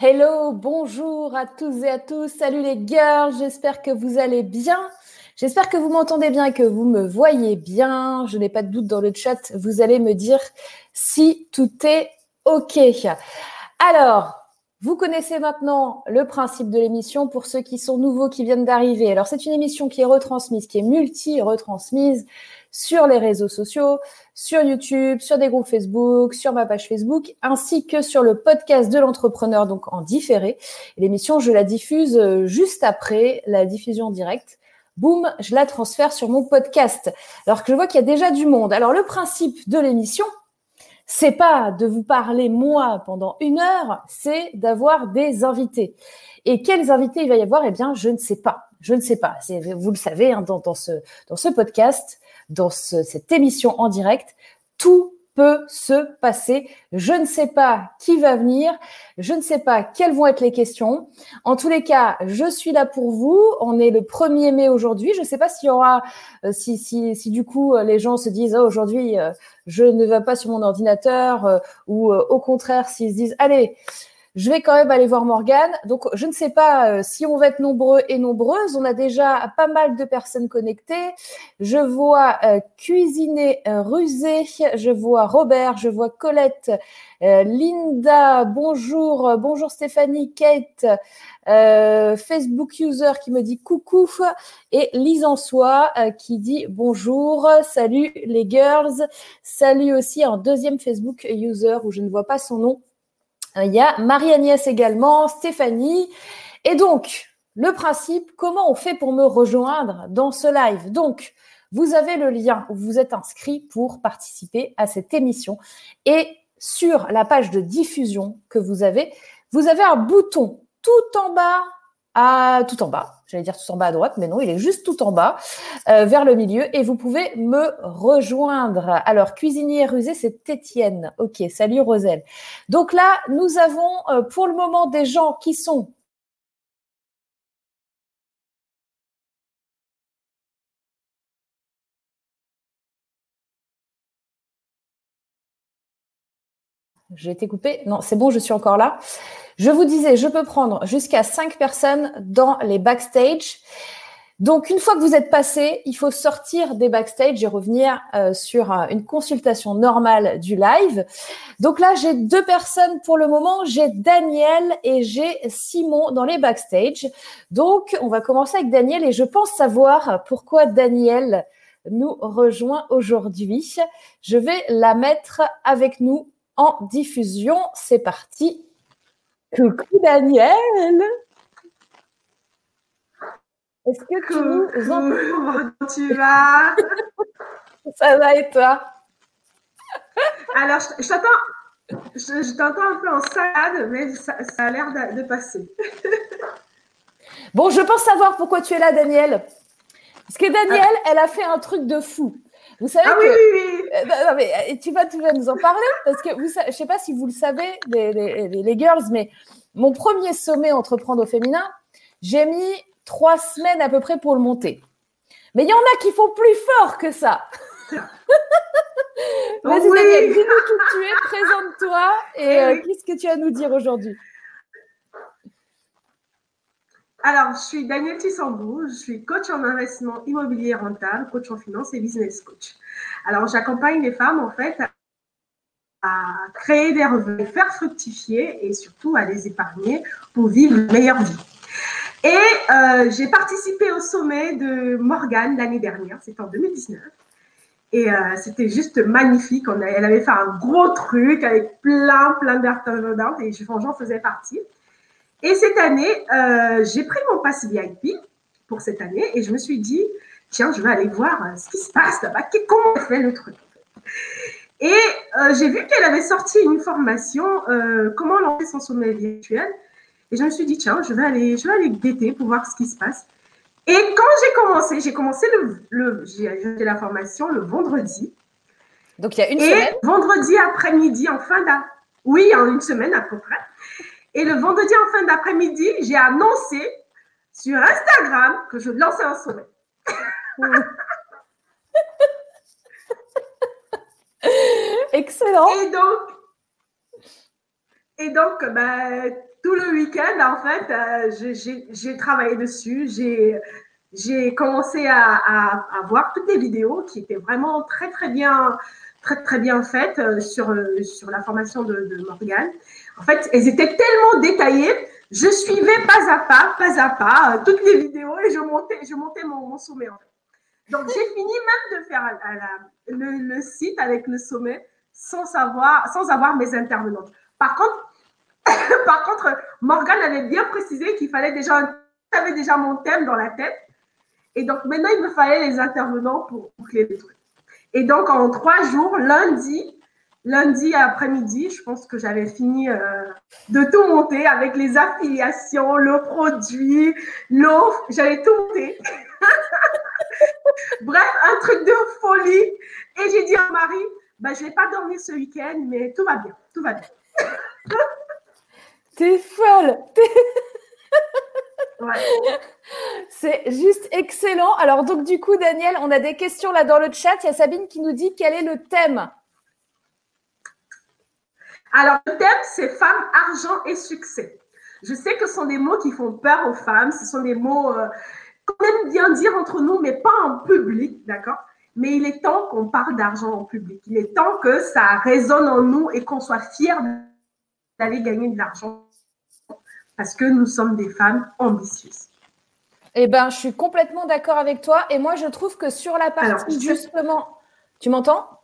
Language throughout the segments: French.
Hello, bonjour à tous et à tous. Salut les girls, j'espère que vous allez bien. J'espère que vous m'entendez bien que vous me voyez bien. Je n'ai pas de doute dans le chat. Vous allez me dire si tout est OK. Alors, vous connaissez maintenant le principe de l'émission pour ceux qui sont nouveaux, qui viennent d'arriver. Alors, c'est une émission qui est retransmise, qui est multi-retransmise sur les réseaux sociaux, sur YouTube, sur des groupes Facebook, sur ma page Facebook, ainsi que sur le podcast de l'entrepreneur, donc en différé. L'émission, je la diffuse euh, juste après la diffusion directe. Boum, je la transfère sur mon podcast. Alors que je vois qu'il y a déjà du monde. Alors, le principe de l'émission, c'est pas de vous parler moi pendant une heure, c'est d'avoir des invités. Et quels invités il va y avoir? Eh bien, je ne sais pas. Je ne sais pas. Vous le savez, hein, dans, ce podcast, dans cette émission en direct. Tout peut se passer. Je ne sais pas qui va venir, je ne sais pas quelles vont être les questions. En tous les cas, je suis là pour vous. On est le 1er mai aujourd'hui. Je ne sais pas s'il y aura, euh, si, si, si, du coup les gens se disent oh, aujourd'hui euh, je ne vais pas sur mon ordinateur euh, ou au contraire s'ils se disent allez je vais quand même aller voir Morgane. Donc, je ne sais pas euh, si on va être nombreux et nombreuses. On a déjà pas mal de personnes connectées. Je vois euh, Cuisiner euh, Rusé, je vois Robert, je vois Colette, Linda, bonjour, bonjour Stéphanie, Kate, Facebook user qui me dit coucou. Et Lise en soi qui dit bonjour, salut les girls, salut aussi un deuxième Facebook user où je ne vois pas son nom. euh, il y a Marie-Agnès également, Stéphanie. Et donc, le principe, comment on fait pour me rejoindre dans ce live? Donc, vous avez le lien où vous êtes inscrit pour participer à cette émission. Et sur la page de diffusion que vous avez, vous avez un bouton tout en bas tout en bas. J'allais dire tout en bas à droite, mais non, il est juste tout en bas, euh, vers le milieu, et vous pouvez me rejoindre. Alors, cuisinier rusé, c'est Étienne. Ok, salut Roselle. Donc là, nous avons euh, pour le moment des gens qui sont J'ai été coupée. Non, c'est bon, je suis encore là. Je vous disais, je peux prendre jusqu'à cinq personnes dans les backstage. Donc, une fois que vous êtes passé, il faut sortir des backstage et revenir euh, sur euh, une consultation normale du live. Donc là, j'ai deux personnes pour le moment. J'ai Daniel et j'ai Simon dans les backstage. Donc, on va commencer avec Daniel et je pense savoir pourquoi Daniel nous rejoint aujourd'hui. Je vais la mettre avec nous en diffusion. C'est parti. Coucou Daniel. Est-ce que tu nous Comment tu vas? Ça va et toi? Alors, je, t'entends, je, t'entends un peu en salade, mais ça, a l'air de, passer. bon, je pense savoir pourquoi tu es là, Daniel. Parce que Daniel, ah. elle a fait un truc de fou. Vous savez ah, que, oui, oui, oui. Euh, mais, tu vas, tu vas nous en parler parce que vous, je sais pas si vous le savez, les, les, les, girls, mais mon premier sommet entreprendre au féminin, j'ai mis trois semaines à peu près pour le monter. Mais il y en a qui font plus fort que ça. Vas-y, oui. dis-nous qui tu es, présente-toi et euh, qu'est-ce que tu as à nous dire aujourd'hui? Alors, je suis Danielle Tissambou, je suis coach en investissement immobilier rentable, coach en finance et business coach. Alors, j'accompagne les femmes en fait à créer des revenus, faire fructifier et surtout à les épargner pour vivre une meilleure vie. Et euh, j'ai participé au sommet de Morgane l'année dernière, c'était en 2019. Et euh, c'était juste magnifique. Elle avait fait un gros truc avec plein, plein d'intervenants et j'en faisais partie. Et cette année, euh, j'ai pris mon pass VIP pour cette année et je me suis dit, tiens, je vais aller voir euh, ce qui se passe là-bas, comment on fait le truc? Et euh, j'ai vu qu'elle avait sorti une formation, comment lancer son sommet virtuel. Et je me suis dit, tiens, je vais aller, je vais aller guetter pour voir ce qui se passe. Et quand j'ai commencé, j'ai commencé le, le j'ai fait la formation le vendredi. Donc il y a une et vendredi après-midi, en fin d'après, oui, en une semaine à peu près. Et le vendredi en fin d'après-midi, j'ai annoncé sur Instagram que je lançais un sommet. Excellent. Et donc, Et donc, ben, tout le week-end, en fait, euh, j'ai travaillé dessus. J'ai commencé à, à, voir toutes les vidéos qui étaient vraiment très, très bien, très, très bien faites euh, sur, euh, sur la formation de, de Morgane. En fait, elles étaient tellement détaillées. Je suivais pas à pas, pas à pas, toutes les vidéos et je montais, je montais mon, sommet. Donc, j'ai fini même de faire le, le, site avec le sommet sans savoir, sans avoir mes intervenantes. Par contre, par contre, Morgane avait bien précisé qu'il fallait déjà, j'avais déjà mon thème dans la tête. Et donc maintenant, il me fallait les intervenants pour créer les trucs. Et donc en trois jours, lundi, lundi après-midi, je pense que j'avais fini euh, de tout monter avec les affiliations, le produit, l'offre, j'avais tout monté. Bref, un truc de folie. Et j'ai dit à Marie, bah, je ne vais pas dormir ce week-end, mais tout va bien, tout va bien. T'es folle C'est juste excellent. Alors, donc, du coup, Daniel, on a des questions là dans le chat. Il y a Sabine qui nous dit quel est le thème? Alors, le thème, c'est femme, argent et succès. Je sais que ce sont des mots qui font peur aux femmes. Ce sont des mots euh, qu'on aime bien dire entre nous, mais pas en public, d'accord? Mais il est temps qu'on parle d'argent en public. Il est temps que ça résonne en nous et qu'on soit fiers d'aller gagner de l'argent parce que nous sommes des femmes ambitieuses. Eh bien, je suis complètement d'accord avec toi. Et moi, je trouve que sur la partie, justement, tu m'entends?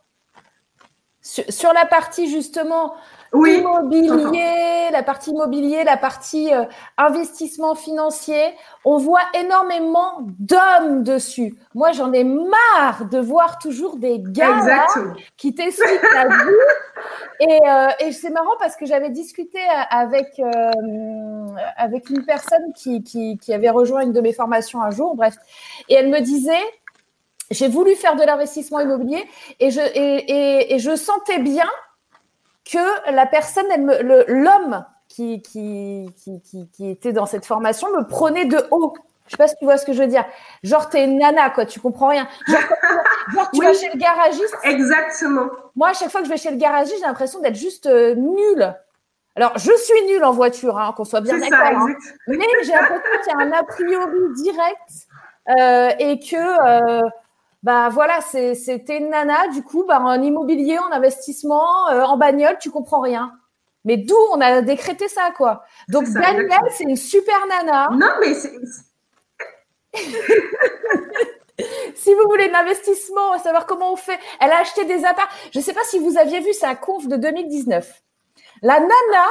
Sur, la partie, justement, oui, immobilier, la partie immobilier, la partie euh, investissement financier, on voit énormément d'hommes dessus. Moi, j'en ai marre de voir toujours des gars qui t'expliquent la vie. Et, euh, et c'est marrant parce que j'avais discuté avec, euh, avec une personne qui, qui, qui avait rejoint une de mes formations un jour, bref, et elle me disait, j'ai voulu faire de l'investissement immobilier et je, et, et, je sentais bien que la personne, l'homme qui, qui, qui, qui, était dans cette formation me prenait de haut. Je sais pas si tu vois ce que je veux dire. Genre, t'es une nana, quoi, tu comprends rien. Genre, tu vas chez le garagiste. Exactement. Moi, à chaque fois que je vais chez le garagiste, j'ai l'impression d'être juste euh, nulle. Alors, je suis nulle en voiture, hein, qu'on soit bien d'accord. Hein. Mais j'ai l'impression qu'il y a un a priori direct euh, et que euh, bah voilà, c'était une nana, du coup, bah, en immobilier, en investissement, euh, en bagnole, tu comprends rien. Mais d'où on a décrété ça, quoi? Donc, Danielle, c'est une super nana. Non, mais c'est. si vous voulez de l'investissement, savoir comment on fait, elle a acheté des apparts. Je ne sais pas si vous aviez vu sa conf de 2019. La nana,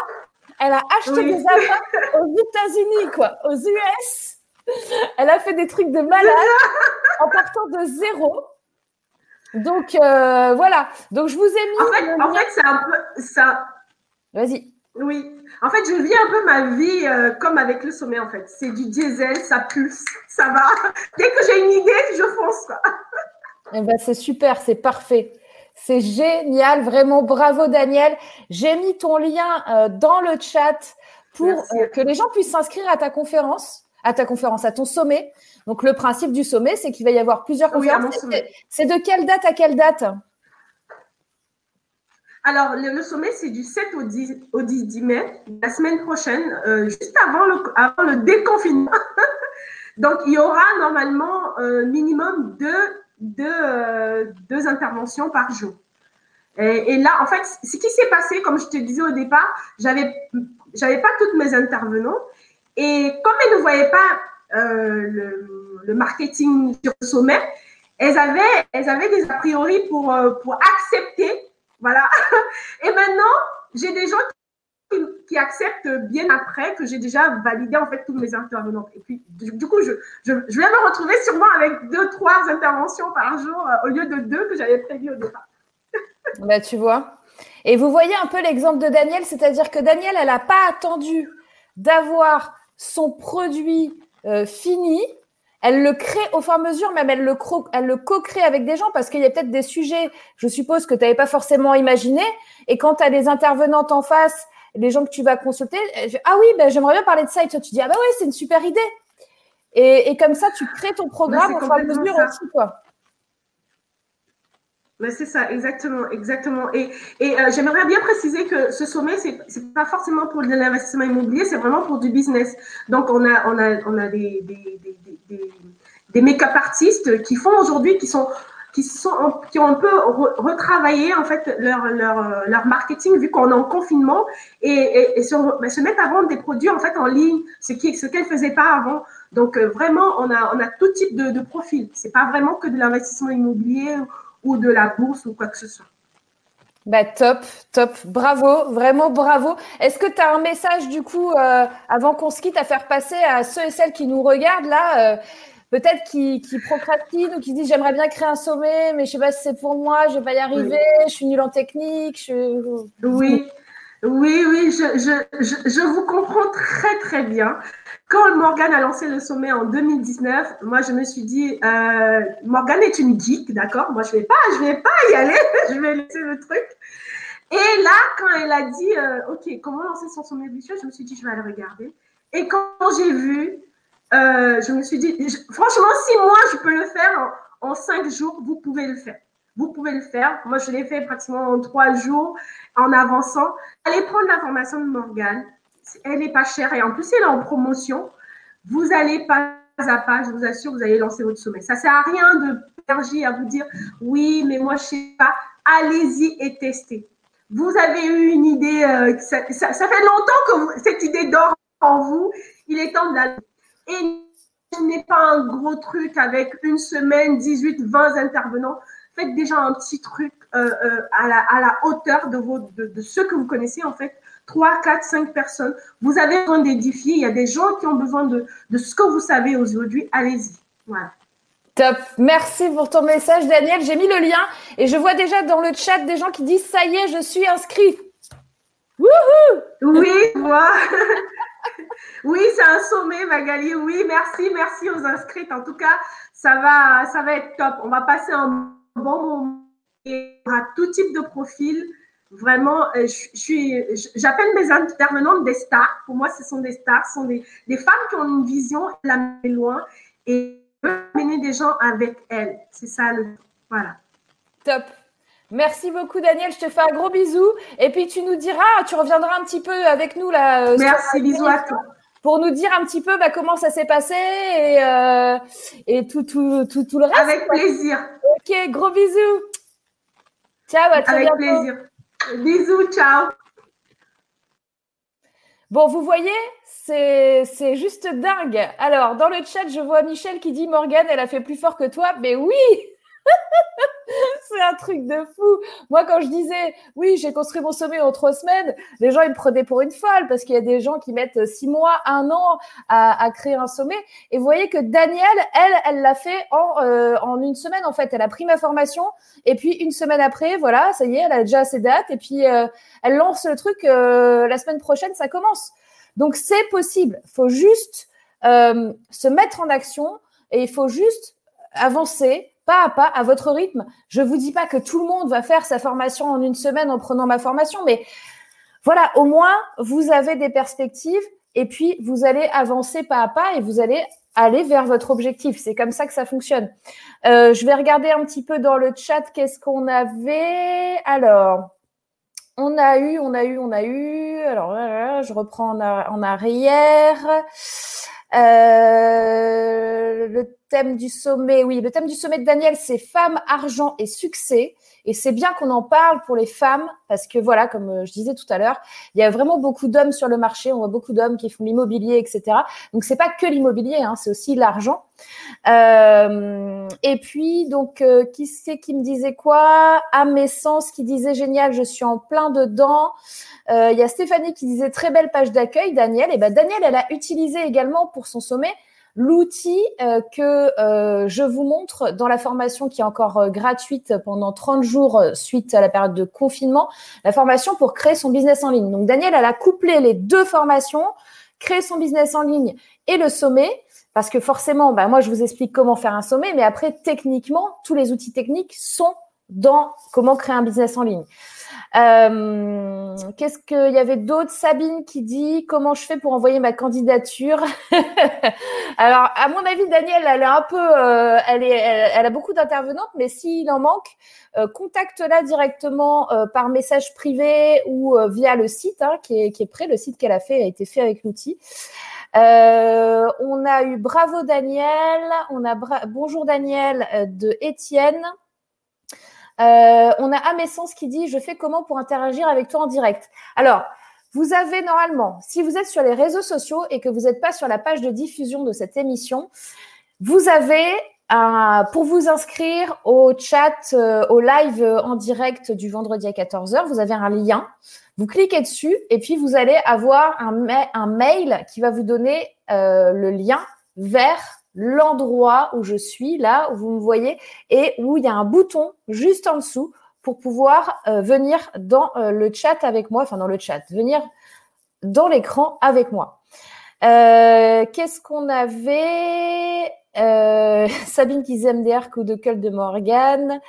elle a acheté des apparts aux États-Unis, quoi, aux US elle a fait des trucs de malade en partant de zéro. Donc euh, voilà. Donc je vous ai mis. En fait, c'est un peu ça. Vas-y. Oui. En fait, je vis un peu ma vie euh, comme avec le sommet. En fait, c'est du diesel, ça pulse, ça va. Dès que j'ai une idée, je fonce. Eh ben, c'est super, c'est parfait. C'est génial, vraiment bravo Daniel. J'ai mis ton lien euh, dans le chat pour que les gens puissent s'inscrire à ta conférence à ta conférence, à ton sommet. Donc, le principe du sommet, c'est qu'il va y avoir plusieurs conférences. c'est de quelle date à quelle date alors, le, sommet, c'est du 7 au 10, au 10, mai, la semaine prochaine, euh, juste avant le, avant le déconfinement. Donc, il y aura normalement un euh, minimum deux, deux, euh, deux, interventions par jour. Et, et, là, en fait, ce qui s'est passé, comme je te disais au départ, j'avais, j'avais pas toutes mes intervenants. Et comme elles ne voyaient pas euh, le, marketing sur le sommet, elles avaient, elles avaient des a priori pour, euh, pour accepter. Voilà. Et maintenant, j'ai des gens qui, acceptent bien après que j'ai déjà validé en fait tous mes intervenants. Et puis, du, coup, je, je, je, vais me retrouver sûrement avec deux, trois interventions par jour euh, au lieu de deux que j'avais prévues au départ. bah, tu vois. Et vous voyez un peu l'exemple de Daniel, c'est-à-dire que Daniel, elle n'a pas attendu d'avoir son produit euh, fini, elle le crée au fur et à mesure, même elle le, elle le co-crée avec des gens parce qu'il y a peut-être des sujets, je suppose, que tu n'avais pas forcément imaginé. Et quand tu as des intervenantes en face, les gens que tu vas consulter, ah oui, ben, j'aimerais bien parler de ça. Et toi, tu dis, ah bah oui, c'est une super idée. Et, comme ça, tu crées ton programme au fur et à mesure aussi, quoi. C'est ça, exactement, exactement. Et, et euh, j'aimerais bien préciser que ce sommet, c'est n'est pas forcément pour de l'investissement immobilier, c'est vraiment pour du business. Donc, on a, on a, on a des, des, des, des, make-up artistes qui font aujourd'hui, qui sont qui, sont, qui ont un peu retravaillé en fait leur, leur, leur marketing vu qu'on est en confinement et, et, se, ben, se, mettre à vendre des produits en fait en ligne, ce qui ce qu'elles faisaient pas avant. Donc euh, vraiment, on a, on a tout type de, de profil. C'est pas vraiment que de l'investissement immobilier ou de la bourse ou quoi que ce soit. Bah, top, top, bravo, vraiment bravo. Est-ce que tu as un message du coup, euh, avant qu'on se quitte, à faire passer à ceux et celles qui nous regardent là, euh, peut-être qui, qui, procrastinent ou qui disent j'aimerais bien créer un sommet, mais je sais pas si c'est pour moi, je vais pas y arriver, je suis nulle en technique. Je... Oui, oui, oui, je, je, je, je, vous comprends très très bien. Quand Morgane a lancé le sommet en 2019, moi je me suis dit, euh, Morgane est une geek, d'accord? Moi je vais pas, je vais pas y aller, je vais laisser le truc. Et là, quand elle a dit, euh, ok, comment lancer son sommet vicieux, je me suis dit, je vais aller regarder. Et quand j'ai vu, euh, je me suis dit, franchement, si moi je peux le faire en, en, cinq jours, vous pouvez le faire. Vous pouvez le faire. Moi, je l'ai fait pratiquement en trois jours en avançant. Allez prendre l'information de Morgane elle n'est pas chère et en plus, elle est en promotion. Vous allez pas à pas, je vous assure, vous allez lancer votre sommet. Ça sert à rien de d'énergie à vous dire oui, mais moi, je sais pas. Allez-y et testez. Vous avez eu une idée, euh, ça, fait longtemps que cette idée dort en vous. Il est temps de la. Et ce n'est pas un gros truc avec une semaine, 18, 20 intervenants. Faites déjà un petit truc euh, euh, à, la, hauteur de, vos, de, de ceux que vous connaissez, en fait, 3, 4, 5 personnes. Vous avez besoin d'édifier. Il y a des gens qui ont besoin de, de ce que vous savez aujourd'hui. Allez-y. Voilà. Top. Merci pour ton message, Daniel. J'ai mis le lien et je vois déjà dans le chat des gens qui disent Ça y est, je suis inscrit. Wouhou! Oui, moi. oui, c'est un sommet, Magali. Oui, merci, merci aux inscrits. En tout cas, ça va, ça va être top. On va passer un bon moment. Il y aura tout type de profil. Vraiment, euh, j'appelle mes intervenantes des stars. Pour moi, ce sont des stars, ce sont des, des femmes qui ont une vision, la loin et mener des gens avec elles. C'est ça le. Voilà. Top. Merci beaucoup, Daniel. Je te fais un gros bisou. Et puis, tu nous diras, tu reviendras un petit peu avec nous là. Euh, Merci, bisous à toi. Pour nous dire un petit peu bah, comment ça s'est passé et, euh, et tout, tout, tout, tout, le reste. Avec plaisir. Ok, gros bisous. Ciao, à très Avec plaisir. Bisous, ciao. Bon, vous voyez, c'est juste dingue. Alors, dans le chat, je vois Michel qui dit Morgane, elle a fait plus fort que toi. Mais oui, c'est un truc de fou. Moi, quand je disais, oui, j'ai construit mon sommet en trois semaines, les gens, ils me prenaient pour une folle parce qu'il y a des gens qui mettent six mois, un an à, créer un sommet. Et vous voyez que Danielle, elle, elle l'a fait en, euh, en une semaine, en fait. Elle a pris ma formation et puis une semaine après, voilà, ça y est, elle a déjà ses dates et puis euh, elle lance le truc euh, la semaine prochaine, ça commence. Donc, c'est possible. Faut juste se mettre en action et il faut juste avancer pas à pas, à votre rythme. Je vous dis pas que tout le monde va faire sa formation en une semaine en prenant ma formation, mais voilà, au moins, vous avez des perspectives et puis vous allez avancer pas à pas et vous allez aller vers votre objectif. C'est comme ça que ça fonctionne. Euh, je vais regarder un petit peu dans le chat qu'est-ce qu'on avait? Alors, on a eu, on a eu, on a eu. Alors, je reprends en, arrière. Euh, thème du sommet, oui, le thème du sommet de Daniel, c'est femmes, argent et succès. Et c'est bien qu'on en parle pour les femmes parce que voilà, comme euh, je disais tout à l'heure, il y a vraiment beaucoup d'hommes sur le marché. On voit beaucoup d'hommes qui font l'immobilier, etc. Donc c'est pas que l'immobilier, hein, c'est aussi l'argent. Euh, et puis donc euh, qui c'est qui me disait quoi? À mes sens, qui disait génial, je suis en plein dedans. Il y a Stéphanie qui disait très belle page d'accueil. Daniel, et ben Daniel, elle a utilisé également pour son sommet L'outil euh, que euh, je vous montre dans la formation qui est encore euh, gratuite pendant 30 jours suite à la période de confinement, la formation pour créer son business en ligne. Donc Daniel, elle a couplé les deux formations, créer son business en ligne et le sommet. Parce que forcément, bah, moi, je vous explique comment faire un sommet, mais après, techniquement, tous les outils techniques sont dans comment créer un business en ligne. Euh, qu'est-ce qu'il y avait d'autre? Sabine qui dit comment je fais pour envoyer ma candidature? Alors, à mon avis, Danielle, elle est un peu, euh, elle, est, elle, a beaucoup d'intervenantes, mais s'il en manque, euh, contacte-la directement par message privé ou via le site hein, qui, est, qui est prêt. Le site qu'elle a fait a été fait avec l'outil. on a eu Bravo Daniel, on a Bonjour Daniel de Étienne. Euh, on a Amessence qui dit Je fais comment pour interagir avec toi en direct? Alors, vous avez normalement, si vous êtes sur les réseaux sociaux et que vous n'êtes pas sur la page de diffusion de cette émission, vous avez pour vous inscrire au chat, euh, au live en direct du vendredi à 14h, vous avez un lien. Vous cliquez dessus et puis vous allez avoir un, un mail qui va vous donner euh, le lien vers l'endroit où je suis, là où vous me voyez, et où il y a un bouton juste en dessous pour pouvoir euh, venir dans euh, le chat avec moi, enfin dans le chat, venir dans l'écran avec moi. Euh, qu'est-ce qu'on avait? Euh, Sabine qui MDR, coup de gueule de Morgan.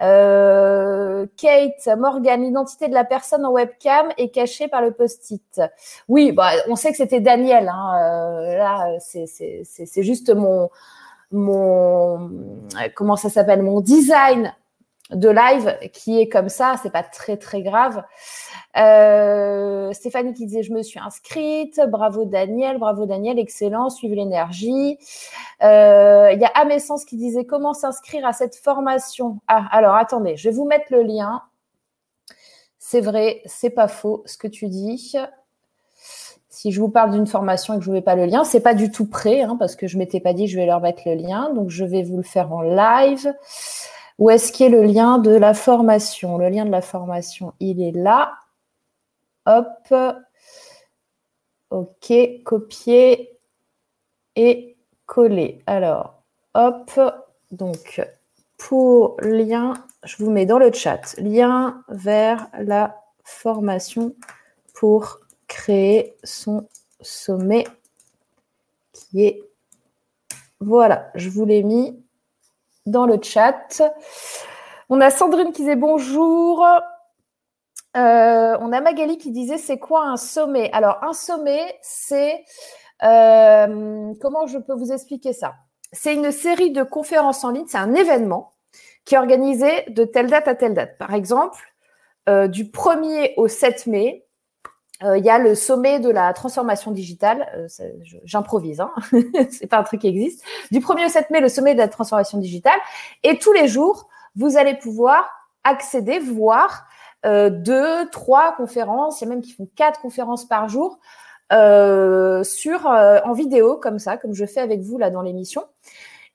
Euh, Kate, Morgan, l'identité de la personne en webcam est cachée par le post-it. Oui, bah, on sait que c'était Daniel. Hein. Euh, là, c'est juste mon, mon, comment ça s'appelle, mon design de live qui est comme ça. C'est pas très très grave. Euh, Stéphanie qui disait je me suis inscrite, bravo Daniel, bravo Daniel, excellent, suivez l'énergie. Euh, il y a Amessence qui disait comment s'inscrire à cette formation? Ah alors attendez, je vais vous mettre le lien. C'est vrai, c'est pas faux ce que tu dis. Si je vous parle d'une formation et que je ne vous mets pas le lien, c'est pas du tout prêt hein, parce que je m'étais pas dit je vais leur mettre le lien, donc je vais vous le faire en live. Où est-ce qu'il est le lien de la formation? Le lien de la formation, il est là. Hop. OK, copier et coller. Alors, hop. Donc, pour lien, je vous mets dans le chat, lien vers la formation pour créer son sommet qui est... Voilà, je vous l'ai mis dans le chat. On a Sandrine qui disait bonjour. Euh, on a Magali qui disait c'est quoi un sommet? Alors un sommet, c'est euh, comment je peux vous expliquer ça? C'est une série de conférences en ligne, c'est un événement qui est organisé de telle date à telle date. Par exemple, euh, du 1er au 7 mai, il y a le sommet de la transformation digitale. J'improvise, hein c'est pas un truc qui existe. Du 1er au 7 mai, le sommet de la transformation digitale. Et tous les jours, vous allez pouvoir accéder, voir euh, deux, trois conférences, il y a même qui font quatre conférences par jour euh, sur euh, en vidéo comme ça, comme je fais avec vous là dans l'émission.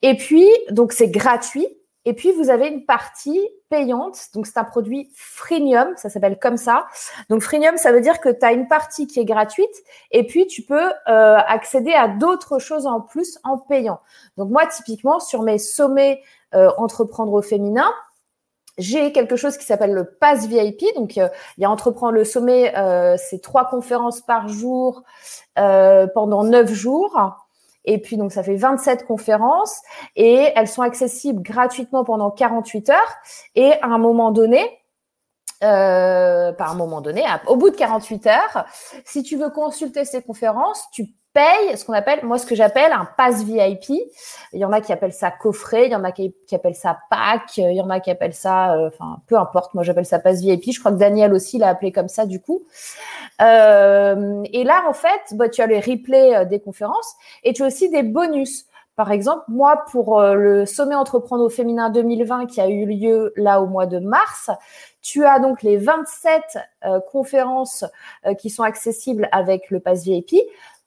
Et puis donc c'est gratuit. Et puis vous avez une partie payante, donc c'est un produit freemium, ça s'appelle comme ça. Donc freemium, ça veut dire que tu as une partie qui est gratuite et puis tu peux euh, accéder à d'autres choses en plus en payant. Donc moi typiquement sur mes sommets euh, entreprendre au féminin, j'ai quelque chose qui s'appelle le Pass VIP. Donc, euh, il y a Entreprendre le sommet, c'est trois conférences par jour pendant neuf jours. Et puis, donc, ça fait 27 conférences et elles sont accessibles gratuitement pendant 48 heures. Et à un moment donné, euh, par un moment donné, au bout de 48 heures, si tu veux consulter ces conférences, tu paye ce qu'on appelle, moi, ce que j'appelle un pass VIP. Il y en a qui appellent ça coffret, il y en a qui, appellent ça pack, il y en a qui appellent ça, euh, enfin, peu importe. Moi, j'appelle ça pass VIP. Je crois que Daniel aussi l'a appelé comme ça, du coup. Euh, et là, en fait, bah, tu as les replays euh, des conférences et tu as aussi des bonus. Par exemple, moi, pour le sommet entreprendre au féminin 2020 qui a eu lieu là au mois de mars, tu as donc les 27 conférences qui sont accessibles avec le pass VIP.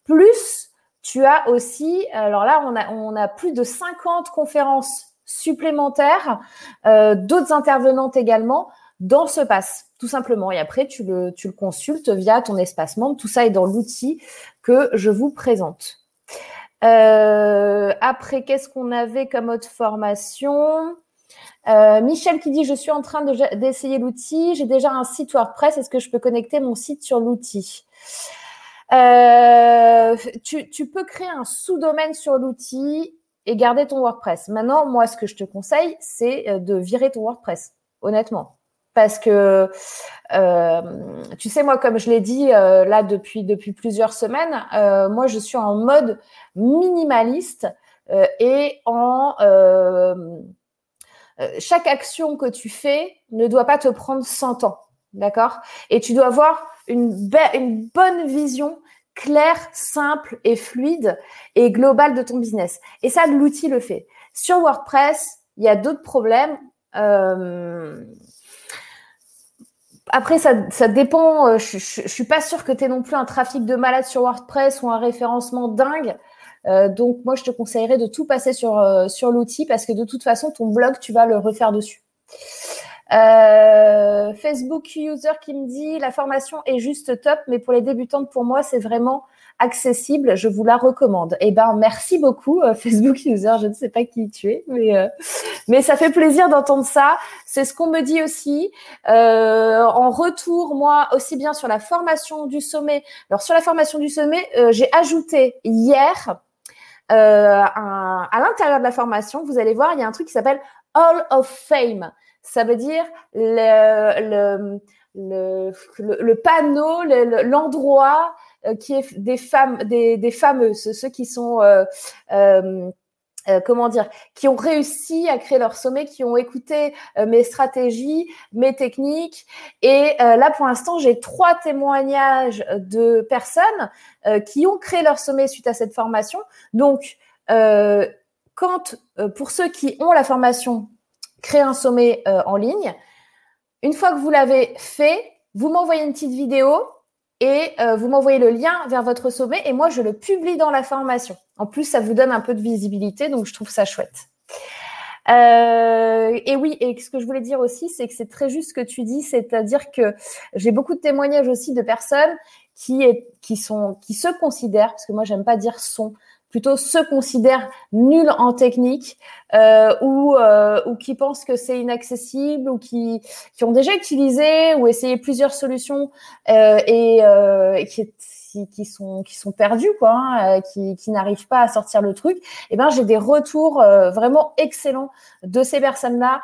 Plus, tu as aussi, alors là, on a, plus de 50 conférences supplémentaires, euh, d'autres intervenantes également dans ce pass, tout simplement. Et après, tu le, tu le consultes via ton espace membre. Tout ça est dans l'outil que je vous présente. Euh, après, qu'est-ce qu'on avait comme autre formation? Euh, Michel qui dit je suis en train d'essayer l'outil, j'ai déjà un site WordPress, est-ce que je peux connecter mon site sur l'outil? Euh, tu, peux créer un sous-domaine sur l'outil et garder ton WordPress. Maintenant, moi, ce que je te conseille, c'est euh, de virer ton WordPress, honnêtement. parce que euh, tu sais, moi, comme je l'ai dit euh, là depuis, depuis plusieurs semaines, euh, moi, je suis en mode minimaliste et en chaque action que tu fais ne doit pas te prendre 100 ans, d'accord? Et tu dois avoir une, bonne vision claire, simple et fluide et globale de ton business. Et ça, l'outil le fait. Sur WordPress, il y a d'autres problèmes. Euh, après, ça, ça dépend. Euh, je, je, suis pas sûre que tu aies non plus un trafic de malade sur WordPress ou un référencement dingue. Euh, donc, moi, je te conseillerais de tout passer sur, sur l'outil parce que de toute façon, ton blog, tu vas le refaire dessus. Euh, Facebook user qui me dit la formation est juste top, mais pour les débutantes, pour moi, c'est vraiment accessible. Je vous la recommande. Eh ben, merci beaucoup, euh, Facebook user. Je ne sais pas qui tu es, mais euh, mais ça fait plaisir d'entendre ça. C'est ce qu'on me dit aussi. en retour, moi aussi bien sur la formation du sommet. Alors sur la formation du sommet, j'ai ajouté hier. À l'intérieur de la formation, vous allez voir, il y a un truc qui s'appelle Hall of Fame ça veut dire le, le, le, panneau, l'endroit euh, qui est des femmes, des, des fameuses, ceux qui sont euh, euh, comment dire, qui ont réussi à créer leur sommet, qui ont écouté mes stratégies, mes techniques. Et là, pour l'instant, j'ai trois témoignages de personnes qui ont créé leur sommet suite à cette formation. Donc, quand pour ceux qui ont la formation créer un sommet euh, en ligne. Une fois que vous l'avez fait, vous m'envoyez une petite vidéo et euh, vous m'envoyez le lien vers votre sommet et moi je le publie dans la formation. En plus, ça vous donne un peu de visibilité, donc je trouve ça chouette. Euh, et oui, et ce que je voulais dire aussi, c'est que c'est très juste ce que tu dis, c'est-à-dire que j'ai beaucoup de témoignages aussi de personnes qui, sont qui se considèrent, parce que moi j'aime pas dire sont, plutôt se considèrent nuls en technique euh, ou, euh, ou qui pensent que c'est inaccessible ou qui, ont déjà utilisé ou essayé plusieurs solutions euh, et, qui, sont qui perdus quoi, hein, qui, n'arrivent pas à sortir le truc. Eh ben j'ai des retours vraiment excellents de ces personnes-là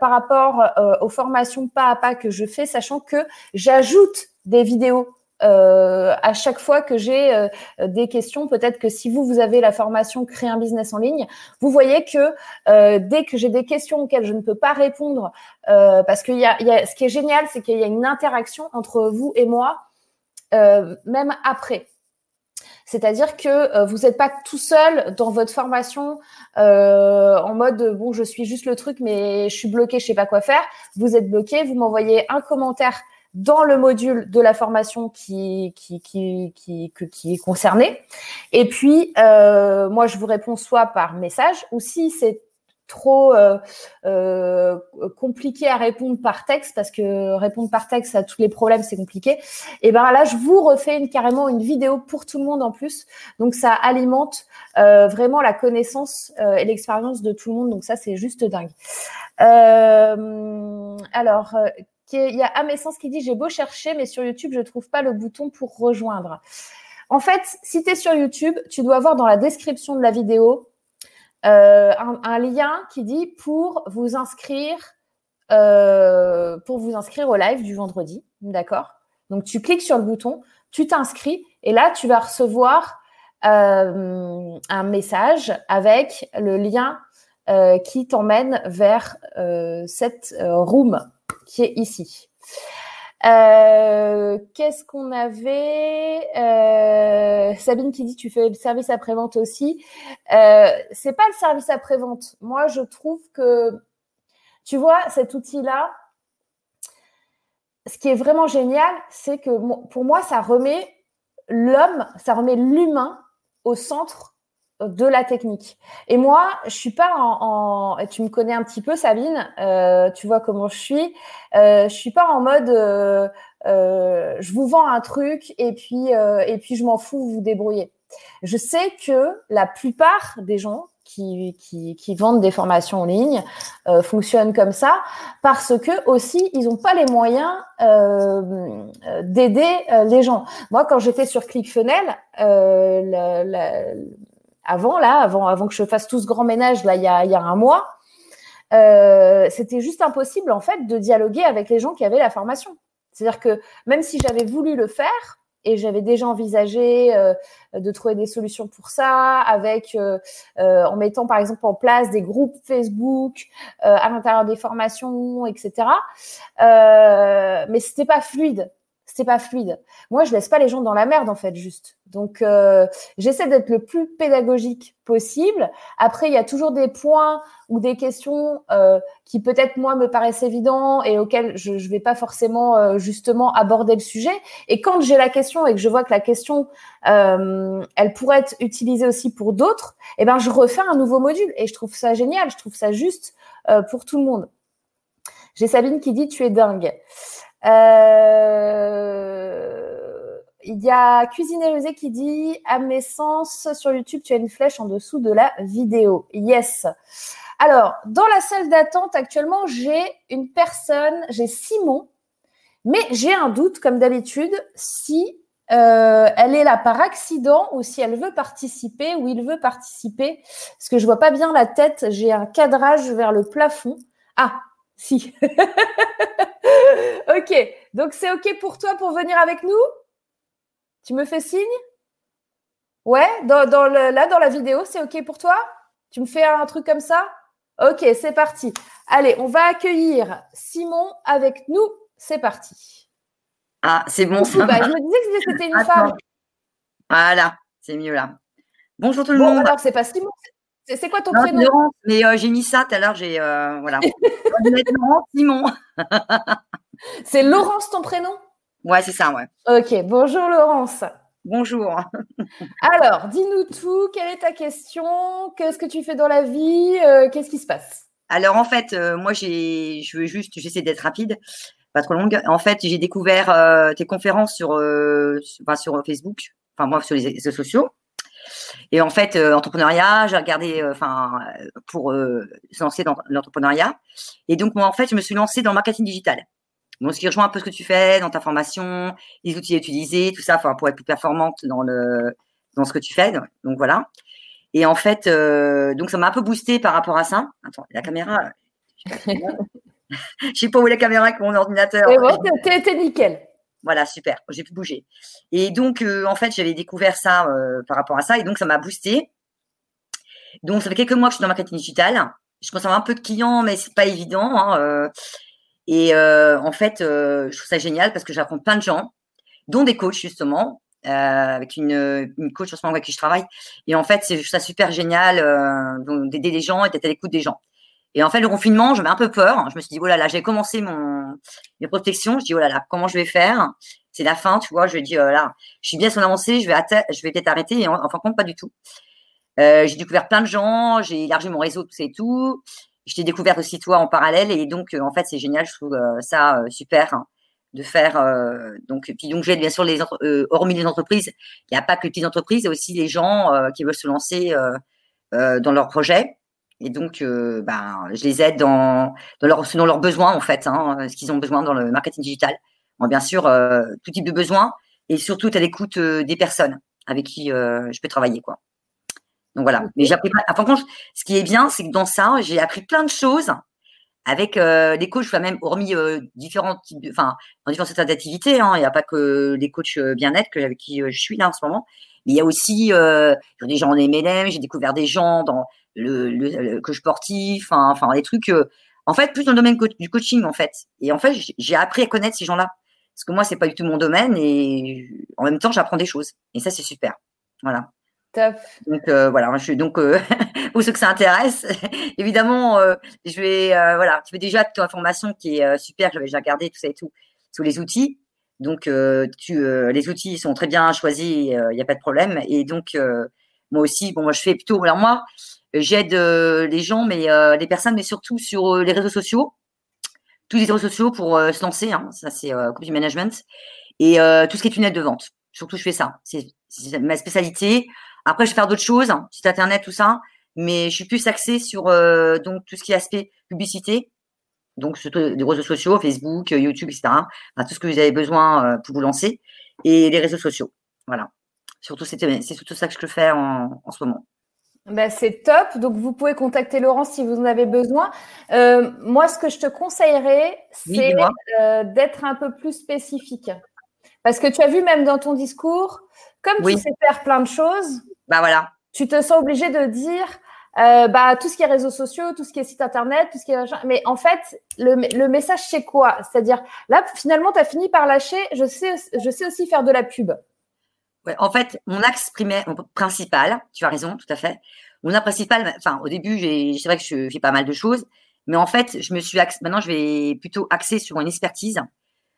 par rapport aux formations pas à pas que je fais, sachant que j'ajoute des vidéos euh, à chaque fois que j'ai euh, des questions, peut-être que si vous, vous avez la formation Créer un business en ligne, vous voyez que euh, dès que j'ai des questions auxquelles je ne peux pas répondre, parce qu'il y a, ce qui est génial, c'est qu'il y a une interaction entre vous et moi, même après. C'est-à-dire que vous n'êtes pas tout seul dans votre formation en mode bon, je suis juste le truc, mais je suis bloqué, je sais pas quoi faire. Vous êtes bloqué, vous m'envoyez un commentaire dans le module de la formation qui, qui, qui, qui, qui est concerné. Et puis, euh, moi, je vous réponds soit par message, ou si c'est trop euh, euh, compliqué à répondre par texte, parce que répondre par texte à tous les problèmes, c'est compliqué, et ben là, je vous refais une, carrément une vidéo pour tout le monde en plus. Donc, ça alimente euh, vraiment la connaissance euh, et l'expérience de tout le monde. Donc, ça, c'est juste dingue. Il y a Amessence qui dit j'ai beau chercher, mais sur YouTube, je ne trouve pas le bouton pour rejoindre. En fait, si tu es sur YouTube, tu dois avoir dans la description de la vidéo euh, un, lien qui dit pour vous inscrire euh, pour vous inscrire au live du vendredi, d'accord? Donc tu cliques sur le bouton, tu t'inscris et là tu vas recevoir euh, un message avec le lien qui t'emmène vers cette room qui est ici. Euh, qu'est-ce qu'on avait? Euh, Sabine qui dit tu fais le service après-vente aussi. Euh, c'est pas le service après-vente. Moi, je trouve que, tu vois, cet outil-là, ce qui est vraiment génial, c'est que pour moi, ça remet l'homme, ça remet l'humain au centre de la technique. Et moi, je suis pas en, tu me connais un petit peu, Sabine, euh, tu vois comment je suis. Euh, je suis pas en mode, euh, euh, je vous vends un truc et puis et puis je m'en fous, vous vous débrouillez. Je sais que la plupart des gens qui, qui, qui vendent des formations en ligne fonctionnent comme ça parce que aussi ils n'ont pas les moyens d'aider les gens. Moi, quand j'étais sur ClickFunnels, la, la avant là, avant, avant que je fasse tout ce grand ménage là, il y a, il y a un mois, c'était juste impossible en fait de dialoguer avec les gens qui avaient la formation. C'est-à-dire que même si j'avais voulu le faire, et j'avais déjà envisagé euh, de trouver des solutions pour ça, avec euh, euh, en mettant par exemple en place des groupes Facebook à l'intérieur des formations, etc. mais c'était pas fluide c'est pas fluide. Moi, je laisse pas les gens dans la merde en fait, juste. Donc, euh, j'essaie d'être le plus pédagogique possible. Après, il y a toujours des points ou des questions euh, qui peut-être moi me paraissent évidents et auxquels je ne vais pas forcément euh, justement aborder le sujet. Et quand j'ai la question et que je vois que la question, elle pourrait être utilisée aussi pour d'autres, eh ben, je refais un nouveau module et je trouve ça génial. Je trouve ça juste pour tout le monde. J'ai Sabine qui dit tu es dingue. Euh, il y a Cuisine Rosé qui dit à mes sens sur YouTube tu as une flèche en dessous de la vidéo. Yes. Alors dans la salle d'attente actuellement j'ai une personne, j'ai Simon, mais j'ai un doute comme d'habitude si euh, elle est là par accident ou si elle veut participer ou il veut participer parce que je vois pas bien la tête. J'ai un cadrage vers le plafond. Ah, si. ok. Donc, c'est ok pour toi pour venir avec nous? Tu me fais signe? Ouais, dans, là, dans la vidéo, c'est ok pour toi? Tu me fais un truc comme ça? Ok, c'est parti. Allez, on va accueillir Simon avec nous. C'est parti. Ah, c'est bon. Ça bah, je me disais que c'était une femme. Voilà, c'est mieux là. Bonjour tout le bon, monde. Alors, c'est pas Simon, c'est quoi ton prénom? Mais euh, j'ai mis ça tout à l'heure, j'ai euh, voilà. Laurence Simon. c'est Laurence ton prénom? Ouais, c'est ça, ouais. Ok, bonjour Laurence. Bonjour. Alors, dis-nous tout, quelle est ta question? Qu'est-ce que tu fais dans la vie? Euh, Qu'est-ce qui se passe? Alors en fait, moi j'ai je veux juste j'essaie d'être rapide, pas trop longue. En fait, j'ai découvert tes conférences sur, sur, sur Facebook, enfin moi sur les réseaux sociaux. Et en fait, euh, entrepreneuriat, j'ai regardé, euh, enfin, pour euh, se lancer dans l'entrepreneuriat. Et donc, moi, en fait, je me suis lancée dans le marketing digital. Bon, ce qui rejoint un peu ce que tu fais dans ta formation, les outils à utiliser, tout ça, pour être plus performante dans le dans ce que tu fais. Donc voilà. Et en fait, donc ça m'a un peu boosté par rapport à ça. Attends, la caméra. Je sais pas où est la caméra avec mon ordinateur. C'est bon, t'es nickel. Voilà, super. J'ai pu bouger. Et donc, euh, en fait, j'avais découvert ça euh, par rapport à ça. Et donc, ça m'a boosté. Donc, ça fait quelques mois que je suis dans le marketing digital. Je commence à avoir un peu de clients, mais c'est pas évident. Hein, euh. et en fait, je trouve ça génial parce que j'apprends plein de gens, dont des coachs, justement, avec une, une, coach en ce moment avec qui je travaille. Et en fait, c'est ça super génial d'aider les gens et d'être à l'écoute des gens. Et en fait, le confinement, j'avais un peu peur. Je me suis dit, oh là là, j'ai commencé mon, mes protections. Je dis, oh là là, comment je vais faire? C'est la fin, tu vois. Je dis, oh là, je suis bien sur l'avancée, je vais, vais peut-être arrêter. Et en, fin de compte, pas du tout. Euh, j'ai découvert plein de gens, j'ai élargi mon réseau, tout ça et tout. Je t'ai découvert aussi toi en parallèle. Et donc, euh, en fait, c'est génial. Je trouve euh, ça super hein, de faire. donc, puis donc, j'aide bien sûr les hormis les entreprises. Il n'y a pas que les petites entreprises, il y a aussi les gens qui veulent se lancer dans leur projet. Et donc, euh, ben, je les aide dans, dans, leur, selon leurs besoins, en fait, hein, ce qu'ils ont besoin dans le marketing digital. Bon, bien sûr, euh, tout type de besoins et surtout à l'écoute euh, des personnes avec qui je peux travailler. quoi. Donc voilà. Mais j'ai appris Par contre, ce qui est bien, c'est que dans ça, j'ai appris plein de choses avec les coachs, enfin, même hormis différents types de, enfin, dans différents secteurs d'activité. Hein, il n'y a pas que les coachs bien-être que, avec qui je suis là en ce moment. Mais il y a aussi des gens en MLM, j'ai découvert des gens dans le, le, coach sportif, enfin, enfin des trucs. Euh, en fait, plus dans le domaine du coaching, en fait. Et en fait, j'ai appris à connaître ces gens-là. Parce que moi, c'est pas du tout mon domaine et en même temps, j'apprends des choses. Et ça, c'est super. Voilà. Top. Donc euh, voilà, je suis donc euh, pour ceux que ça intéresse, évidemment, je vais voilà, tu fais déjà ton information qui est super, j'avais déjà regardé tout ça et tout sur les outils. Donc tu, les outils sont très bien choisis, il n'y a pas de problème. Et donc moi aussi, bon, moi je fais plutôt, alors moi, J'aide euh, les gens, mais euh, les personnes, mais surtout sur euh, les réseaux sociaux, tous les réseaux sociaux pour se lancer. Hein, ça, c'est copy management et tout ce qui est tunnel de vente. Surtout, je fais ça. C'est ma spécialité. Après, je vais faire d'autres choses, hein, site internet, tout ça, mais je suis plus axée sur donc tout ce qui est aspect publicité, donc surtout les réseaux sociaux, Facebook, YouTube, etc. tout ce que vous avez besoin pour vous lancer et les réseaux sociaux. Voilà. Surtout, c'est surtout ça que je fais en, en ce moment. Ben, c'est top. Donc, vous pouvez contacter Laurence si vous en avez besoin. Euh, moi, ce que je te conseillerais, c'est euh, d'être un peu plus spécifique. Parce que tu as vu, même dans ton discours, comme tu sais faire plein de choses, bah voilà. tu te sens obligé de dire euh, bah, tout ce qui est réseaux sociaux, tout ce qui est site internet, tout ce qui est. Mais en fait, le, le message, c'est quoi? C'est-à-dire, là, finalement, tu as fini par lâcher je sais, je sais aussi faire de la pub. Ouais, en fait, mon axe primaire, principal, tu as raison, tout à fait. Mon axe principal, enfin, au début, c'est vrai que je fais pas mal de choses, mais en fait, je me suis maintenant, je vais plutôt axer sur une expertise,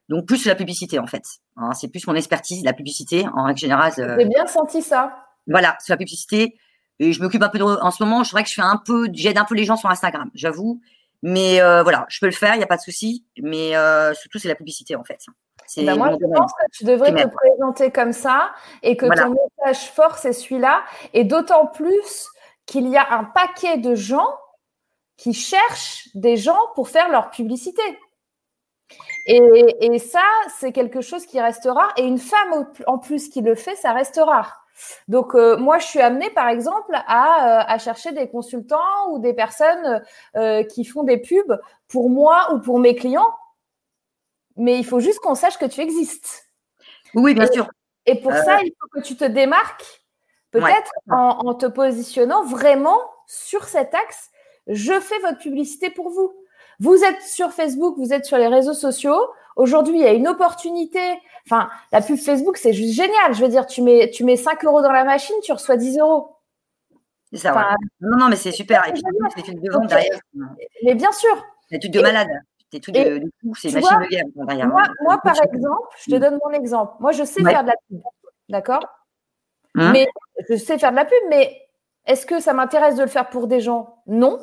donc plus sur la publicité, en fait. Hein, c'est plus mon expertise, la publicité, en règle générale. J'ai bien senti ça. Voilà, sur la publicité. Et je m'occupe un peu de, en ce moment, je vrai que je fais un peu, j'aide un peu les gens sur Instagram, j'avoue. Mais euh, voilà, je peux le faire, il n'y a pas de souci. Mais euh, surtout, c'est la publicité, en fait. Ben moi, je pense que tu devrais te présenter comme ça et que ton message fort, c'est celui-là. Et d'autant plus qu'il y a un paquet de gens qui cherchent des gens pour faire leur publicité. Et, et ça, c'est quelque chose qui reste rare. Et une femme en plus qui le fait, ça reste rare. Donc, euh, moi, je suis amenée, par exemple, à, euh, à, chercher des consultants ou des personnes euh, qui font des pubs pour moi ou pour mes clients mais il faut juste qu'on sache que tu existes. Oui, bien sûr. Et pour ça, il faut que tu te démarques, peut-être en, te positionnant vraiment sur cet axe. Je fais votre publicité pour vous. Vous êtes sur Facebook, vous êtes sur les réseaux sociaux. Aujourd'hui, il y a une opportunité. Enfin, la pub Facebook, c'est juste génial. Je veux dire, tu mets, tu mets 5 euros dans la machine, tu reçois 10 euros. C'est ça, Non, non, mais c'est super. Et puis, c'est une de vente derrière. Mais bien sûr. C'est tout de malade c'est machine de guerre. Moi, moi par exemple, je te donne mon exemple. Moi, je sais faire de la pub, d'accord? Hein? Mais je sais faire de la pub, mais est-ce que ça m'intéresse de le faire pour des gens? Non.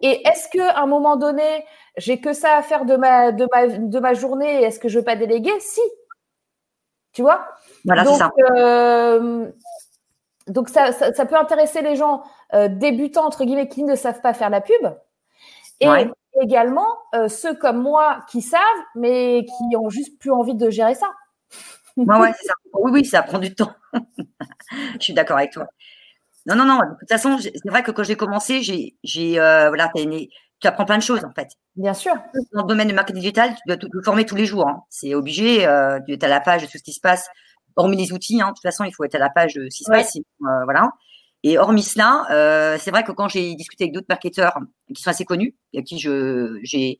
Et est-ce qu'à un moment donné, j'ai que ça à faire de ma, de ma, de ma journée Est-ce que je ne veux pas déléguer? Si. Tu vois? Voilà, donc, ça. Euh, donc ça, ça, peut intéresser les gens euh, débutants, entre guillemets, qui ne savent pas faire la pub. Et également euh, ceux comme moi qui savent, mais qui ont juste plus envie de gérer ça. ouais, ça. Oui, oui, ça prend du temps. Je suis d'accord avec toi. Non, non, non. De toute façon, c'est vrai que quand j'ai commencé, j'ai, j'ai euh, voilà, tu apprends plein de choses en fait. Bien sûr. Dans le domaine du marketing digital, tu dois te, former tous les jours. Hein. C'est obligé. Euh, tu es à la page de tout ce qui se passe, hormis les outils. Hein. De toute façon, il faut être à la page de ce qui se passe. voilà. Et hormis cela, euh, c'est vrai que quand j'ai discuté avec d'autres marketeurs qui sont assez connus, avec qui je, j'ai,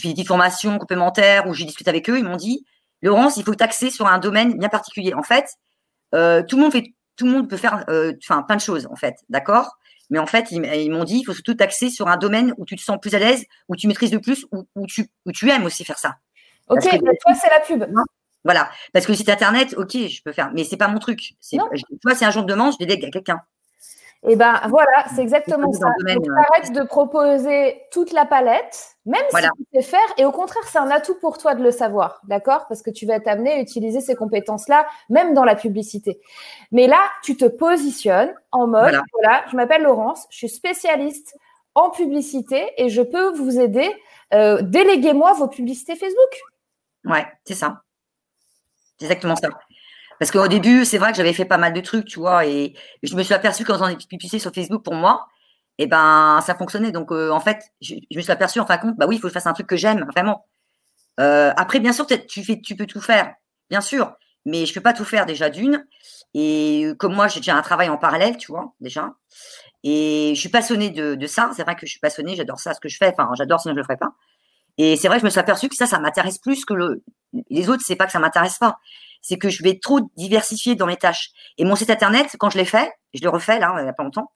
fait des formations complémentaires ou j'ai discuté avec eux, ils m'ont dit, Laurence, il faut taxer sur un domaine bien particulier. En fait, euh, tout le monde fait, tout le monde peut faire, euh, enfin, plein de choses, en fait, d'accord? Mais en fait, ils, m'ont dit, il faut surtout taxer sur un domaine où tu te sens plus à l'aise, où tu maîtrises le plus, où, où, tu, où tu aimes aussi faire ça. Ok, toi, c'est la pub. Voilà, parce que le site internet, ok, je peux faire, mais c'est pas mon truc. Toi, c'est un jour de demande, je délègue à quelqu'un. Et eh ben voilà, c'est exactement ça. Donc, arrête de proposer toute la palette, même si tu sais faire, et au contraire, c'est un atout pour toi de le savoir, d'accord? Parce que tu vas t'amener à utiliser ces compétences-là, même dans la publicité. Mais là, tu te positionnes en mode, voilà, je m'appelle Laurence, je suis spécialiste en publicité et je peux vous aider. Euh, déléguez-moi vos publicités Facebook. Ouais, c'est ça. C'est exactement ça. Parce qu'au début, c'est vrai que j'avais fait pas mal de trucs, tu vois, et je me suis aperçu faisant des publicités sur Facebook pour moi, eh ben ça fonctionnait. Donc euh, en fait, je, me suis aperçu en fin de compte, bah oui, il faut que je fasse un truc que j'aime vraiment. Euh, après, bien sûr, tu fais, tu peux tout faire, bien sûr, mais je peux pas tout faire déjà d'une. Et comme moi, j'ai déjà un travail en parallèle, tu vois, déjà. Et je suis passionnée de, ça. C'est vrai que je suis passionnée, j'adore ça, ce que je fais. Enfin, j'adore, sinon je le ferais pas. Et c'est vrai que je me suis aperçu que ça, ça m'intéresse plus que le, les autres. C'est pas que ça m'intéresse pas c'est que je vais trop diversifier dans mes tâches. Et mon site internet, quand je l'ai fait, je le refais là, il n'y a pas longtemps,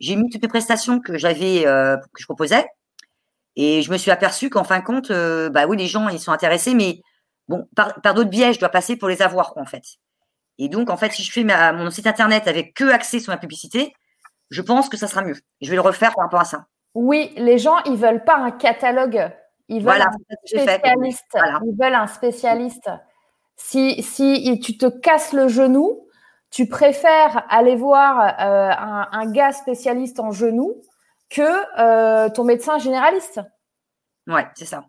j'ai mis toutes les prestations que j'avais, euh, que je proposais, et je me suis aperçu qu'en fin de compte, euh, bah oui, les gens ils sont intéressés, mais bon, par, d'autres biais, je dois passer pour les avoir en fait. Et donc en fait, si je fais mon site internet avec que accès sur la publicité, je pense que ça sera mieux. Je vais le refaire par rapport à ça. Oui, les gens ils veulent pas un catalogue, ils veulent un spécialiste. Ils veulent un spécialiste. Si, si tu te casses le genou, tu préfères aller voir euh, un, gars spécialiste en genou que euh, ton médecin généraliste. Ouais, c'est ça.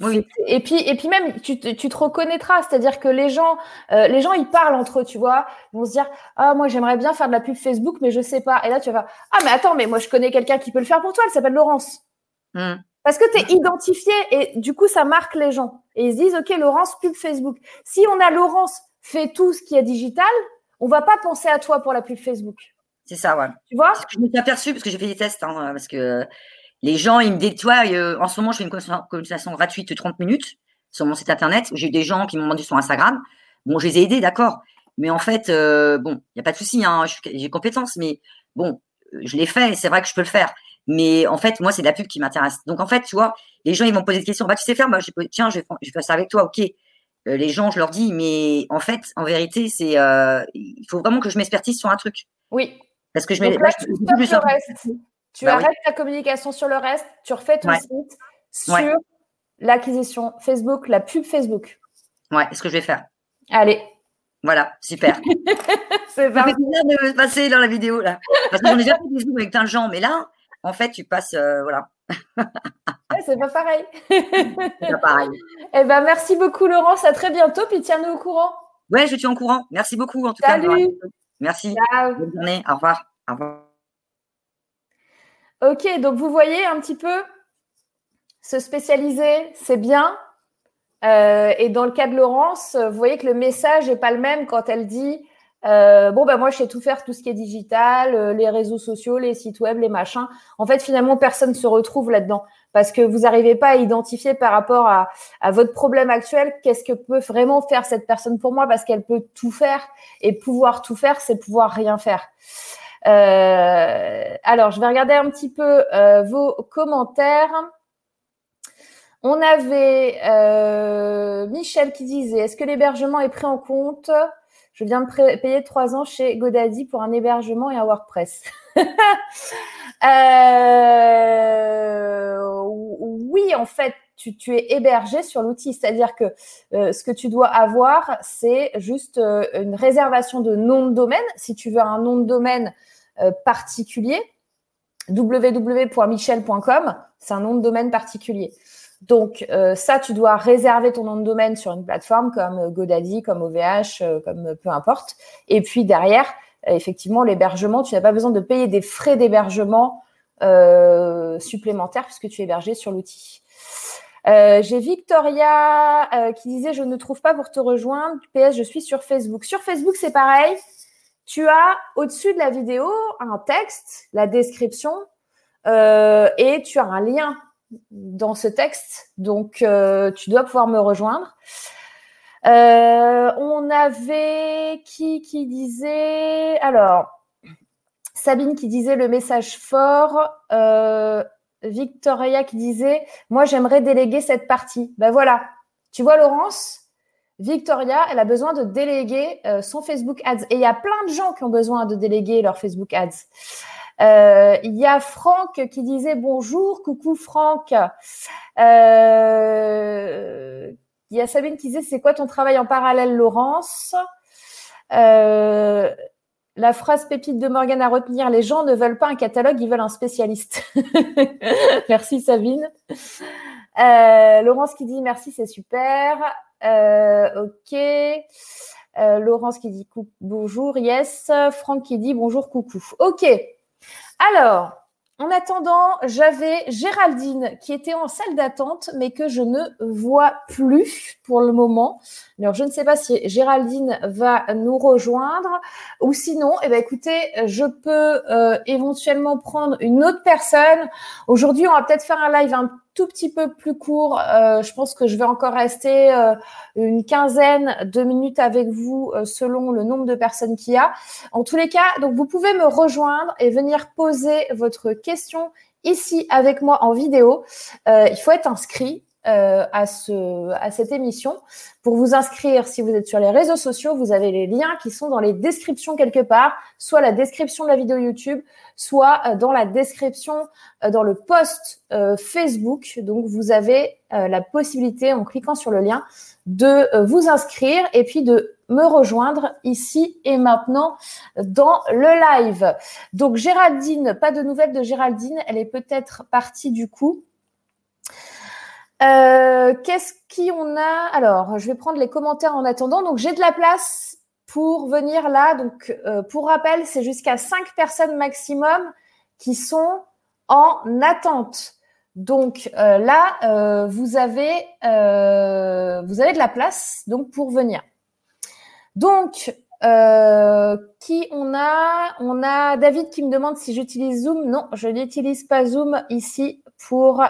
Oui. Et puis, et puis même, tu, tu te reconnaîtras, c'est-à-dire que les gens, euh, les gens, ils parlent entre eux, tu vois. Ils vont se dire, ah, moi, j'aimerais bien faire de la pub Facebook, mais je sais pas. Et là, tu vas, ah, mais attends, mais moi, je connais quelqu'un qui peut le faire pour toi. Elle s'appelle Laurence. Hmm. Parce que tu es identifié et du coup, ça marque les gens. Et ils se disent, OK, Laurence, pub Facebook. Si on a Laurence fait tout ce qui est digital, on va pas penser à toi pour la pub Facebook. C'est ça, ouais. Tu vois? Je me suis aperçu parce que j'ai fait des tests, hein, parce que les gens, ils me disent, toi, euh, en ce moment, je fais une consultation gratuite de 30 minutes sur mon site internet. J'ai eu des gens qui m'ont demandé sur Instagram. Bon, je les ai aidés, d'accord. Mais en fait, euh, bon, il n'y a pas de souci, hein, j'ai compétences, mais bon, je l'ai fait, c'est vrai que je peux le faire. Mais en fait, moi, c'est de la pub qui m'intéresse. Donc, en fait, tu vois, les gens, ils vont poser des questions. Bah, tu sais faire Bah, tiens, je vais, je vais faire ça avec toi, ok. Euh, les gens, je leur dis, mais en fait, en vérité, c'est, il faut vraiment que je m'expertise sur un truc. Oui. Parce que je mets. Tu bah arrêtes ta communication sur le reste, tu refais ton site sur l'acquisition Facebook, la pub Facebook. Ouais, ce que je vais faire. Allez. Voilà, super. c'est pas de passer dans la vidéo là. Parce que j'en ai déjà fait des zooms avec plein de gens, mais là, en fait, tu passes, euh, voilà. c'est pas pareil. c'est pas pareil. Eh ben, merci beaucoup, Laurence. À très bientôt. Puis tiens-nous au courant. Ouais, je suis au courant. Merci beaucoup, en tout Salut. cas. Merci. Bonne journée. Au revoir. Au revoir. Ok, donc vous voyez un petit peu, se spécialiser, c'est bien. Euh, et dans le cas de Laurence, vous voyez que le message n'est pas le même quand elle dit euh, bon ben moi je sais tout faire, tout ce qui est digital, euh, les réseaux sociaux, les sites web, les machins. En fait, finalement, personne ne se retrouve là-dedans parce que vous n'arrivez pas à identifier par rapport à, votre problème actuel qu'est-ce que peut vraiment faire cette personne pour moi parce qu'elle peut tout faire et pouvoir tout faire, c'est pouvoir rien faire. Euh, alors, je vais regarder un petit peu vos commentaires. On avait Michel qui disait Est-ce que l'hébergement est pris en compte? Je viens de payer trois ans chez Godaddy pour un hébergement et un WordPress. oui, en fait, tu, es hébergé sur l'outil. C'est-à-dire que ce que tu dois avoir, c'est juste une réservation de nom de domaine. Si tu veux un nom de domaine euh, particulier. www.michel.com, c'est un nom de domaine particulier. Donc euh, ça, tu dois réserver ton nom de domaine sur une plateforme comme GoDaddy, comme OVH, euh, comme peu importe. Et puis derrière, effectivement, l'hébergement, tu n'as pas besoin de payer des frais d'hébergement supplémentaires puisque tu es hébergé sur l'outil. J'ai Victoria qui disait je ne trouve pas pour te rejoindre. PS, je suis sur Facebook. Sur Facebook, c'est pareil tu as au-dessus de la vidéo un texte, la description, euh, et tu as un lien dans ce texte. Donc, euh, tu dois pouvoir me rejoindre. Euh, on avait qui qui disait alors Sabine qui disait le message fort. Victoria qui disait moi j'aimerais déléguer cette partie. Ben voilà, tu vois Laurence, Victoria, elle a besoin de déléguer euh, son Facebook Ads. Et il y a plein de gens qui ont besoin de déléguer leur Facebook Ads. Euh, il y a Franck qui disait bonjour, coucou Franck. Euh, il y a Sabine qui disait c'est quoi ton travail en parallèle, Laurence? La phrase pépite de Morgan à retenir les gens ne veulent pas un catalogue, ils veulent un spécialiste. merci Sabine. Laurence qui dit merci, c'est super. Euh, ok. Euh, Laurence qui dit bonjour, yes. Franck qui dit bonjour, coucou. Ok. Alors, en attendant, j'avais Géraldine qui était en salle d'attente, mais que je ne vois plus pour le moment. Alors, je ne sais pas si Géraldine va nous rejoindre ou sinon, eh ben, écoutez, je peux euh, éventuellement prendre une autre personne. Aujourd'hui, on va peut-être faire un live un tout petit peu plus court. Euh, je pense que je vais encore rester euh, une quinzaine de minutes avec vous selon le nombre de personnes qu'il y a. En tous les cas, donc vous pouvez me rejoindre et venir poser votre question ici avec moi en vidéo. il faut être inscrit. À, ce, à cette émission. Pour vous inscrire, si vous êtes sur les réseaux sociaux, vous avez les liens qui sont dans les descriptions quelque part, soit la description de la vidéo YouTube, soit euh, dans la description, euh, dans le post euh, Facebook. Donc, vous avez la possibilité, en cliquant sur le lien, de vous inscrire et puis de me rejoindre ici et maintenant dans le live. Donc, Géraldine, pas de nouvelles de Géraldine. Elle est peut-être partie du coup. Qu'est-ce qu'on a? Alors, je vais prendre les commentaires en attendant. Donc, j'ai de la place pour venir là. Donc, pour rappel, c'est jusqu'à 5 personnes maximum qui sont en attente. Donc là, vous avez vous avez de la place donc pour venir. Donc euh, qui on a? On a David qui me demande si j'utilise Zoom. Non, je n'utilise pas Zoom ici pour,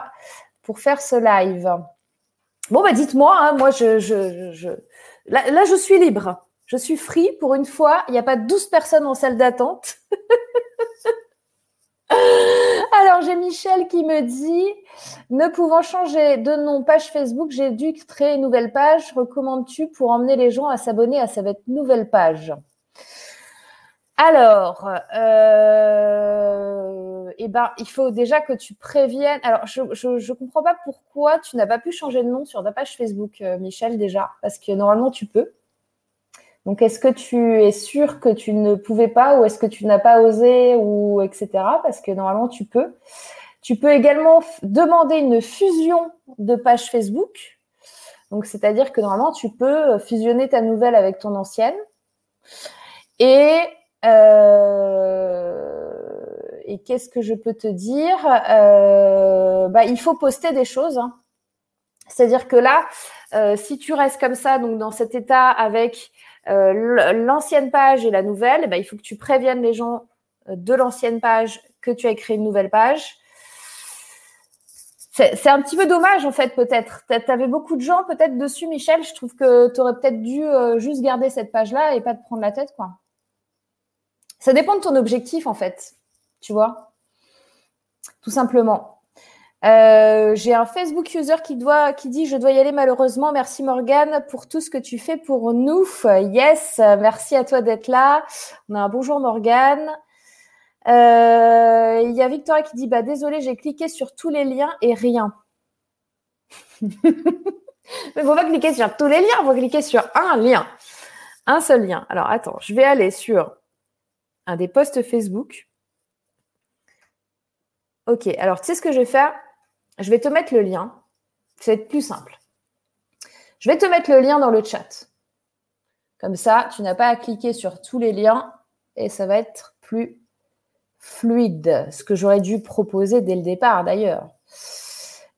pour faire ce live. Bon, bah dites-moi, hein, moi, je, je, je... Là, là, je suis libre. Je suis free pour une fois. Il n'y a pas 12 personnes en salle d'attente. Alors, j'ai Michel qui me dit Ne pouvant changer de nom page Facebook, j'ai dû créer une nouvelle page. Recommandes-tu pour emmener les gens à s'abonner à cette nouvelle page? Alors, euh, eh ben, il faut déjà que tu préviennes. Alors, je ne comprends pas pourquoi tu n'as pas pu changer de nom sur ta page Facebook, euh, Michel, déjà, parce que normalement, tu peux. Donc, est-ce que tu es sûr que tu ne pouvais pas ou est-ce que tu n'as pas osé ou etc. Parce que normalement, tu peux. Tu peux également demander une fusion de page Facebook. Donc, c'est-à-dire que normalement, tu peux fusionner ta nouvelle avec ton ancienne. Et, et qu'est-ce que je peux te dire? Euh, bah, Il faut poster des choses. Hein. C'est-à-dire que là, euh, si tu restes comme ça, donc dans cet état avec euh, l'ancienne page et la nouvelle, ben, il faut que tu préviennes les gens euh, de l'ancienne page que tu as créé une nouvelle page. C'est un petit peu dommage en fait peut-être. Tu avais beaucoup de gens peut-être dessus, Michel. Je trouve que tu aurais peut-être dû euh, juste garder cette page-là et pas te prendre la tête. quoi. Ça dépend de ton objectif en fait. Tu vois Tout simplement. Euh, j'ai un Facebook user qui, doit, qui dit Je dois y aller malheureusement. Merci Morgane pour tout ce que tu fais pour nous. Yes, merci à toi d'être là. On a un bonjour Morgane. Euh, il y a Victoria qui dit bah, Désolé, j'ai cliqué sur tous les liens et rien. Mais on va cliquer sur tous les liens, va cliquer sur un lien. Un seul lien. Alors attends, je vais aller sur un des posts Facebook. Ok, alors tu sais ce que je vais faire? Je vais te mettre le lien. Ça va être plus simple. Je vais te mettre le lien dans le chat. Comme ça, tu n'as pas à cliquer sur tous les liens et ça va être plus fluide. Ce que j'aurais dû proposer dès le départ d'ailleurs.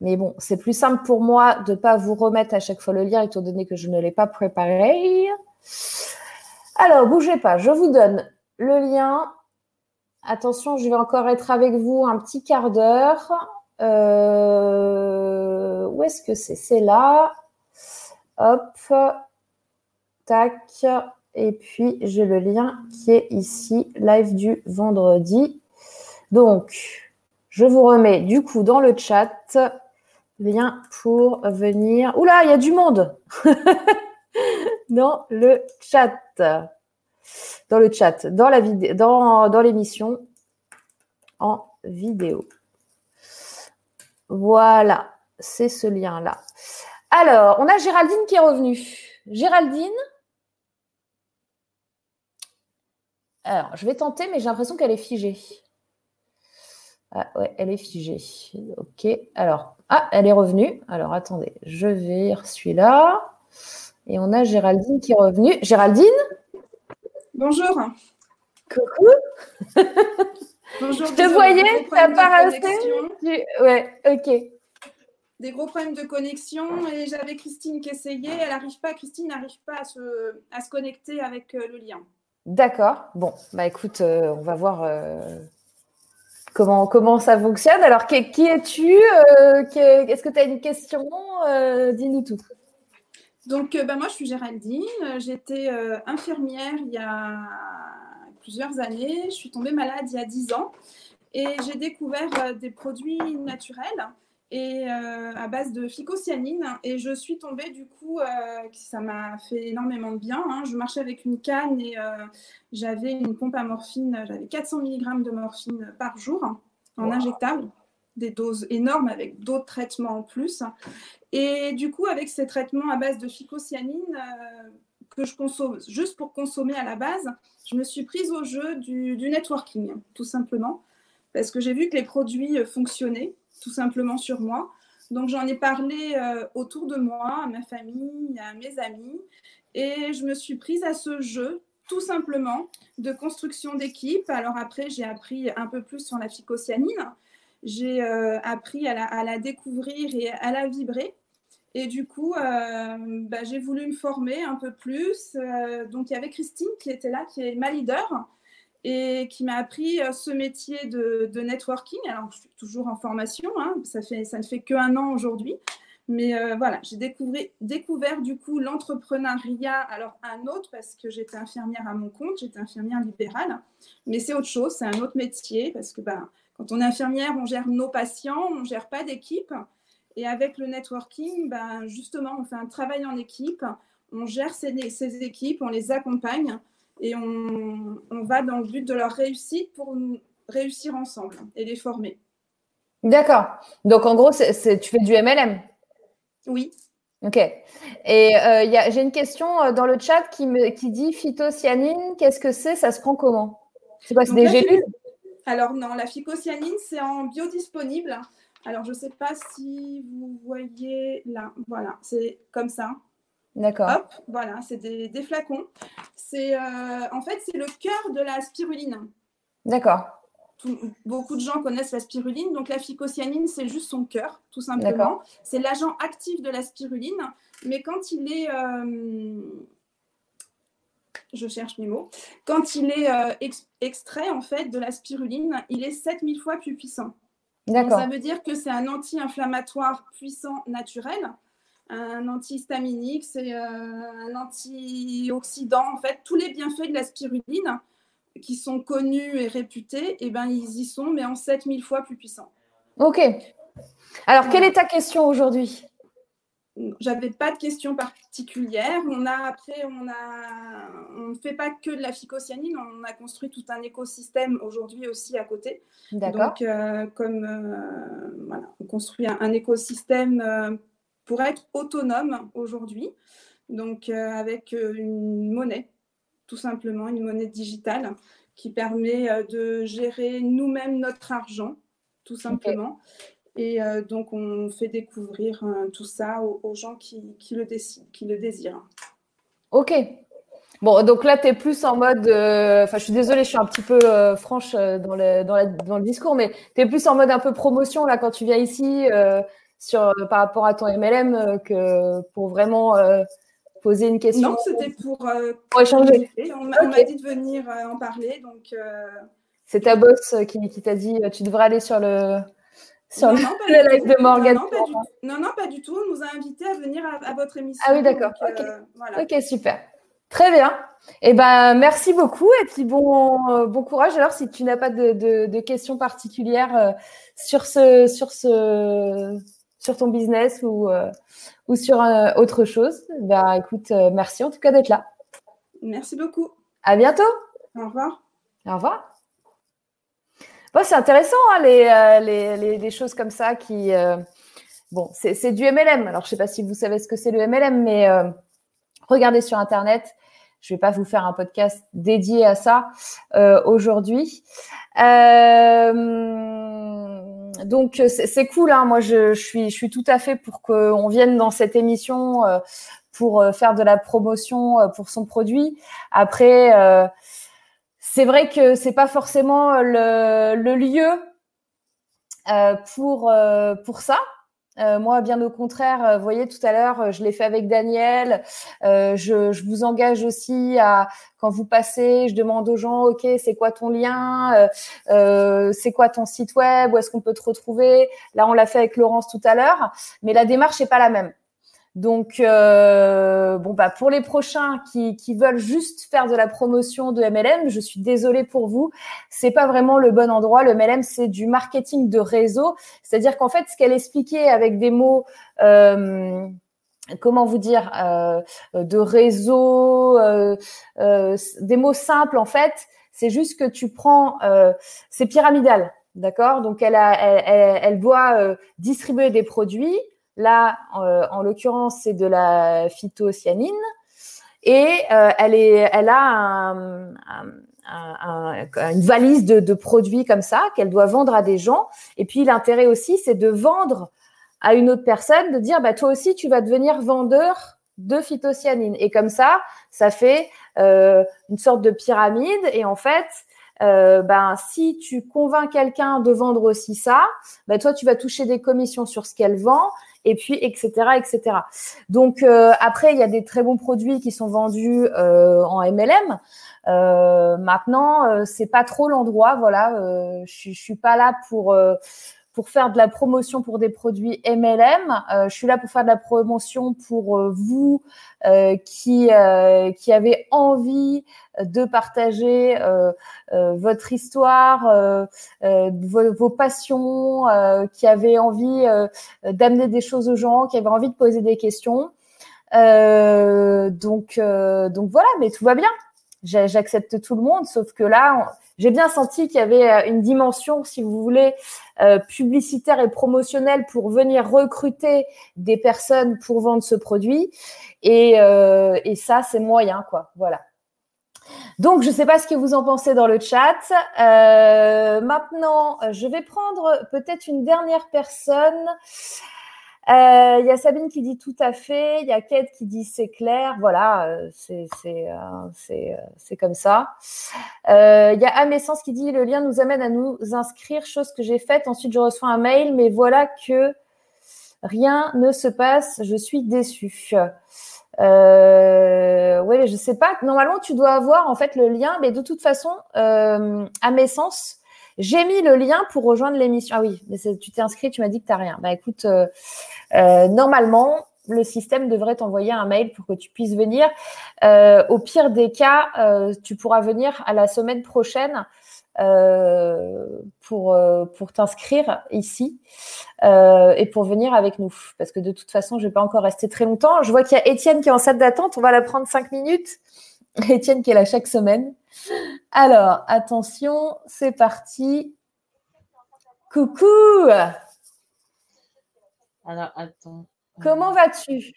Mais bon, c'est plus simple pour moi de ne pas vous remettre à chaque fois le lien étant donné que je ne l'ai pas préparé. Alors, bougez pas, je vous donne le lien. Attention, je vais encore être avec vous un petit quart d'heure. Euh, où est-ce que c'est? C'est là. Hop. Tac. Et puis, j'ai le lien qui est ici, live du vendredi. Donc, je vous remets du coup dans le chat lien pour venir. Oula, il y a du monde dans le chat. Dans le chat, dans la dans l'émission en vidéo. Voilà, c'est ce lien-là. Alors, on a Géraldine qui est revenue. Géraldine Alors, je vais tenter, mais j'ai l'impression qu'elle est figée. Ah ouais, elle est figée. Ok. Alors, ah, elle est revenue. Alors, attendez, je vais celui-là. Et on a Géraldine qui est revenue. Géraldine Bonjour. Coucou. Bonjour. Je te voyais, ça part Ouais, ok. Des gros problèmes de connexion et j'avais Christine qui essayait. Elle n'arrive pas, Christine n'arrive pas à se, à se, connecter avec euh, le lien. D'accord. Bon, bah écoute, euh, on va voir euh, comment, comment ça fonctionne. Alors, qui, es-tu Est-ce que tu as une question Dis-nous tout. Donc, bah, moi, je suis Géraldine. J'étais infirmière il y a plusieurs années. Je suis tombée malade il y a 10 ans et j'ai découvert euh, des produits naturels et euh, à base de phycocyanine et je suis tombée du coup euh, ça m'a fait énormément de bien hein. je marchais avec une canne et j'avais une pompe à morphine j'avais 400 mg de morphine par jour en injectable des doses énormes avec d'autres traitements en plus et du coup avec ces traitements à base de phycocyanine que je consomme juste pour consommer à la base, je me suis prise au jeu du, networking, tout simplement, parce que j'ai vu que les produits fonctionnaient tout simplement sur moi. Donc j'en ai parlé euh, autour de moi, à ma famille, à mes amis, et je me suis prise à ce jeu tout simplement de construction d'équipe. Alors après, j'ai appris un peu plus sur la phycocyanine. J'ai euh, appris à la, découvrir et à la vibrer. Et du coup, euh, bah, j'ai voulu me former un peu plus. donc il y avait Christine qui était là, qui est ma leader et qui m'a appris euh, ce métier de, networking. Alors, je suis toujours en formation, hein. ça, ne fait qu'un an aujourd'hui. Mais euh, voilà, j'ai découvert du coup l'entrepreneuriat, alors un autre parce que j'étais infirmière à mon compte, j'étais infirmière libérale, mais c'est autre chose, c'est un autre métier parce que ben, quand on est infirmière, on gère nos patients, on ne gère pas d'équipe. Et avec le networking, ben, justement, on fait un travail en équipe, on gère ces, ces équipes, on les accompagne et on, va dans le but de leur réussite pour réussir ensemble et les former. D'accord. Donc en gros, tu fais du MLM Oui. Ok. Et euh, j'ai une question euh, dans le chat qui, me, qui dit phytocyanine, qu'est-ce que c'est? Ça se prend comment? C'est quoi C'est des gélules? Alors non, la phycocyanine, c'est en biodisponible. Alors je ne sais pas si vous voyez là. Voilà, c'est comme ça. D'accord. Hop, voilà, c'est des, flacons. C'est euh, en fait c'est le cœur de la spiruline. D'accord. beaucoup de gens connaissent la spiruline, donc la phycocyanine c'est juste son cœur, tout simplement. C'est l'agent actif de la spiruline, mais quand il est euh, je cherche mes mots. Quand il est euh, extrait en fait de la spiruline, il est 7000 fois plus puissant. D'accord. Ça veut dire que c'est un anti-inflammatoire puissant naturel un antihistaminique, c'est euh, un antioxydant. En fait, tous les bienfaits de la spiruline qui sont connus et réputés, eh ben, ils y sont, mais en 7000 fois plus puissants. Ok. Alors, quelle est ta question aujourd'hui? J'avais pas de questions particulières. On a après, on a, on ne fait pas que de la phycocyanine, on a construit tout un écosystème aujourd'hui aussi à côté. Donc, euh, comme euh, voilà, on construit un, écosystème pour être autonome aujourd'hui, donc euh, avec euh, une monnaie, tout simplement, une monnaie digitale qui permet euh, de gérer nous-mêmes notre argent, tout simplement. Et donc, on fait découvrir tout ça aux, gens qui, le décident, qui le désirent. Ok. Bon, donc là, tu es plus en mode. Enfin, je suis désolée, je suis un petit peu franche dans le, dans, le discours, mais tu es plus en mode un peu promotion là quand tu viens ici sur, euh, par rapport à ton MLM euh, que pour vraiment euh, poser une question Non, c'était pour, échanger. On m'a dit de venir en parler. donc. C'est ta boss qui, qui t'a dit tu devrais aller sur le, sur non, le, live de Morgan. Non non, pas du tout. On nous a invités à venir à, votre émission. Ah oui, d'accord. ok, super. Très bien. Eh ben, merci beaucoup et puis bon, bon courage. Alors, si tu n'as pas de, de, de, questions particulières sur ce, sur ce, sur ton business ou, euh, ou sur euh, autre chose, ben, écoute, euh, merci en tout cas d'être là. Merci beaucoup. À bientôt. Au revoir. Au revoir. Bon, c'est intéressant, hein, les, les, les, choses comme ça qui. bon, c'est du MLM. Alors, je ne sais pas si vous savez ce que c'est le MLM, mais regardez sur Internet. Je ne vais pas vous faire un podcast dédié à ça aujourd'hui. Euh, donc c'est cool. Hein. Moi, je, suis, je suis tout à fait pour qu'on vienne dans cette émission euh, pour euh, faire de la promotion euh, pour son produit. Après, c'est vrai que c'est pas forcément le, le lieu pour pour ça. Euh, moi, bien au contraire, euh, vous voyez, tout à l'heure, euh, je l'ai fait avec Daniel. Je, je, vous engage aussi à, quand vous passez, je demande aux gens, OK, c'est quoi ton lien C'est quoi ton site web Où est-ce qu'on peut te retrouver? Là, on l'a fait avec Laurence tout à l'heure, mais la démarche n'est pas la même. Donc, euh, bon, bah, pour les prochains qui, qui, veulent juste faire de la promotion de MLM, je suis désolée pour vous. C'est pas vraiment le bon endroit. Le MLM, c'est du marketing de réseau. C'est-à-dire qu'en fait, ce qu'elle expliquait avec des mots, euh, comment vous dire, euh, de réseau, euh, euh, des mots simples, en fait, c'est juste que tu prends, euh, c'est pyramidal. D'accord? Donc, elle, a, elle, elle doit distribuer des produits Là, euh, en l'occurrence, c'est de la phytocyanine. Et euh, elle, est, elle a une valise de, produits comme ça qu'elle doit vendre à des gens. Et puis l'intérêt aussi, c'est de vendre à une autre personne de dire, bah, toi aussi, tu vas devenir vendeur de phytocyanine. Et comme ça, ça fait euh, une sorte de pyramide. Et en fait, ben, si tu convaincs quelqu'un de vendre aussi ça, ben, toi, tu vas toucher des commissions sur ce qu'elle vend, et puis, etc., etc. Donc, euh, après, il y a des très bons produits qui sont vendus euh, en MLM. Euh, maintenant, c'est pas trop l'endroit. Voilà, je, je suis pas là pour pour faire de la promotion pour des produits MLM. Euh, je suis là pour faire de la promotion pour euh, vous euh, qui, qui avez envie de partager votre histoire, vos, passions, qui avez envie d'amener des choses aux gens, qui avez envie de poser des questions. donc, donc voilà, mais tout va bien. J'accepte tout le monde, sauf que là, j'ai bien senti qu'il y avait euh, une dimension, si vous voulez, euh, publicitaire et promotionnelle pour venir recruter des personnes pour vendre ce produit. Et, euh, et ça, c'est moyen, quoi. Voilà. Donc, je ne sais pas ce que vous en pensez dans le chat. Euh, maintenant, je vais prendre peut-être une dernière personne. Il euh, y a Sabine qui dit tout à fait. Il y a Kate qui dit c'est clair. Voilà, euh, c'est euh, comme ça. Il y a Amessence qui dit le lien nous amène à nous inscrire, chose que j'ai faite. Ensuite, je reçois un mail, mais voilà que rien ne se passe. Je suis déçue. Euh, oui, je sais pas. Normalement, tu dois avoir en fait le lien, mais de toute façon, à j'ai mis le lien pour rejoindre l'émission. Ah oui, mais tu t'es inscrit, tu m'as dit que tu n'as rien. Bah écoute, euh, euh, normalement, le système devrait t'envoyer un mail pour que tu puisses venir. Euh, au pire des cas, tu pourras venir à la semaine prochaine pour, pour t'inscrire ici et pour venir avec nous. Parce que de toute façon, je ne vais pas encore rester très longtemps. Je vois qu'il y a Étienne qui est en salle d'attente. On va la prendre cinq minutes. Étienne qui est là chaque semaine. Alors, attention, c'est parti. Coucou Alors, attends. Comment vas-tu?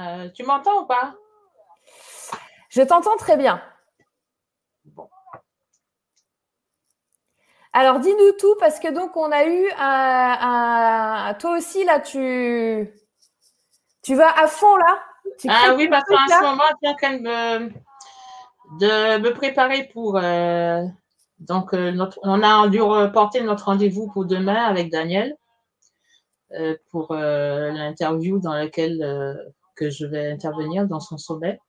Euh, Tu m'entends ou pas? Je t'entends très bien. Bon. Alors, dis-nous tout parce que donc on a eu un, toi aussi là, tu tu vas à fond là? Ah oui, parce qu'en ce moment, je suis en train de me, de me préparer pour. Euh, donc, euh, notre, on a dû reporter notre rendez-vous pour demain avec Daniel euh, pour l'interview dans laquelle que je vais intervenir dans son sommet.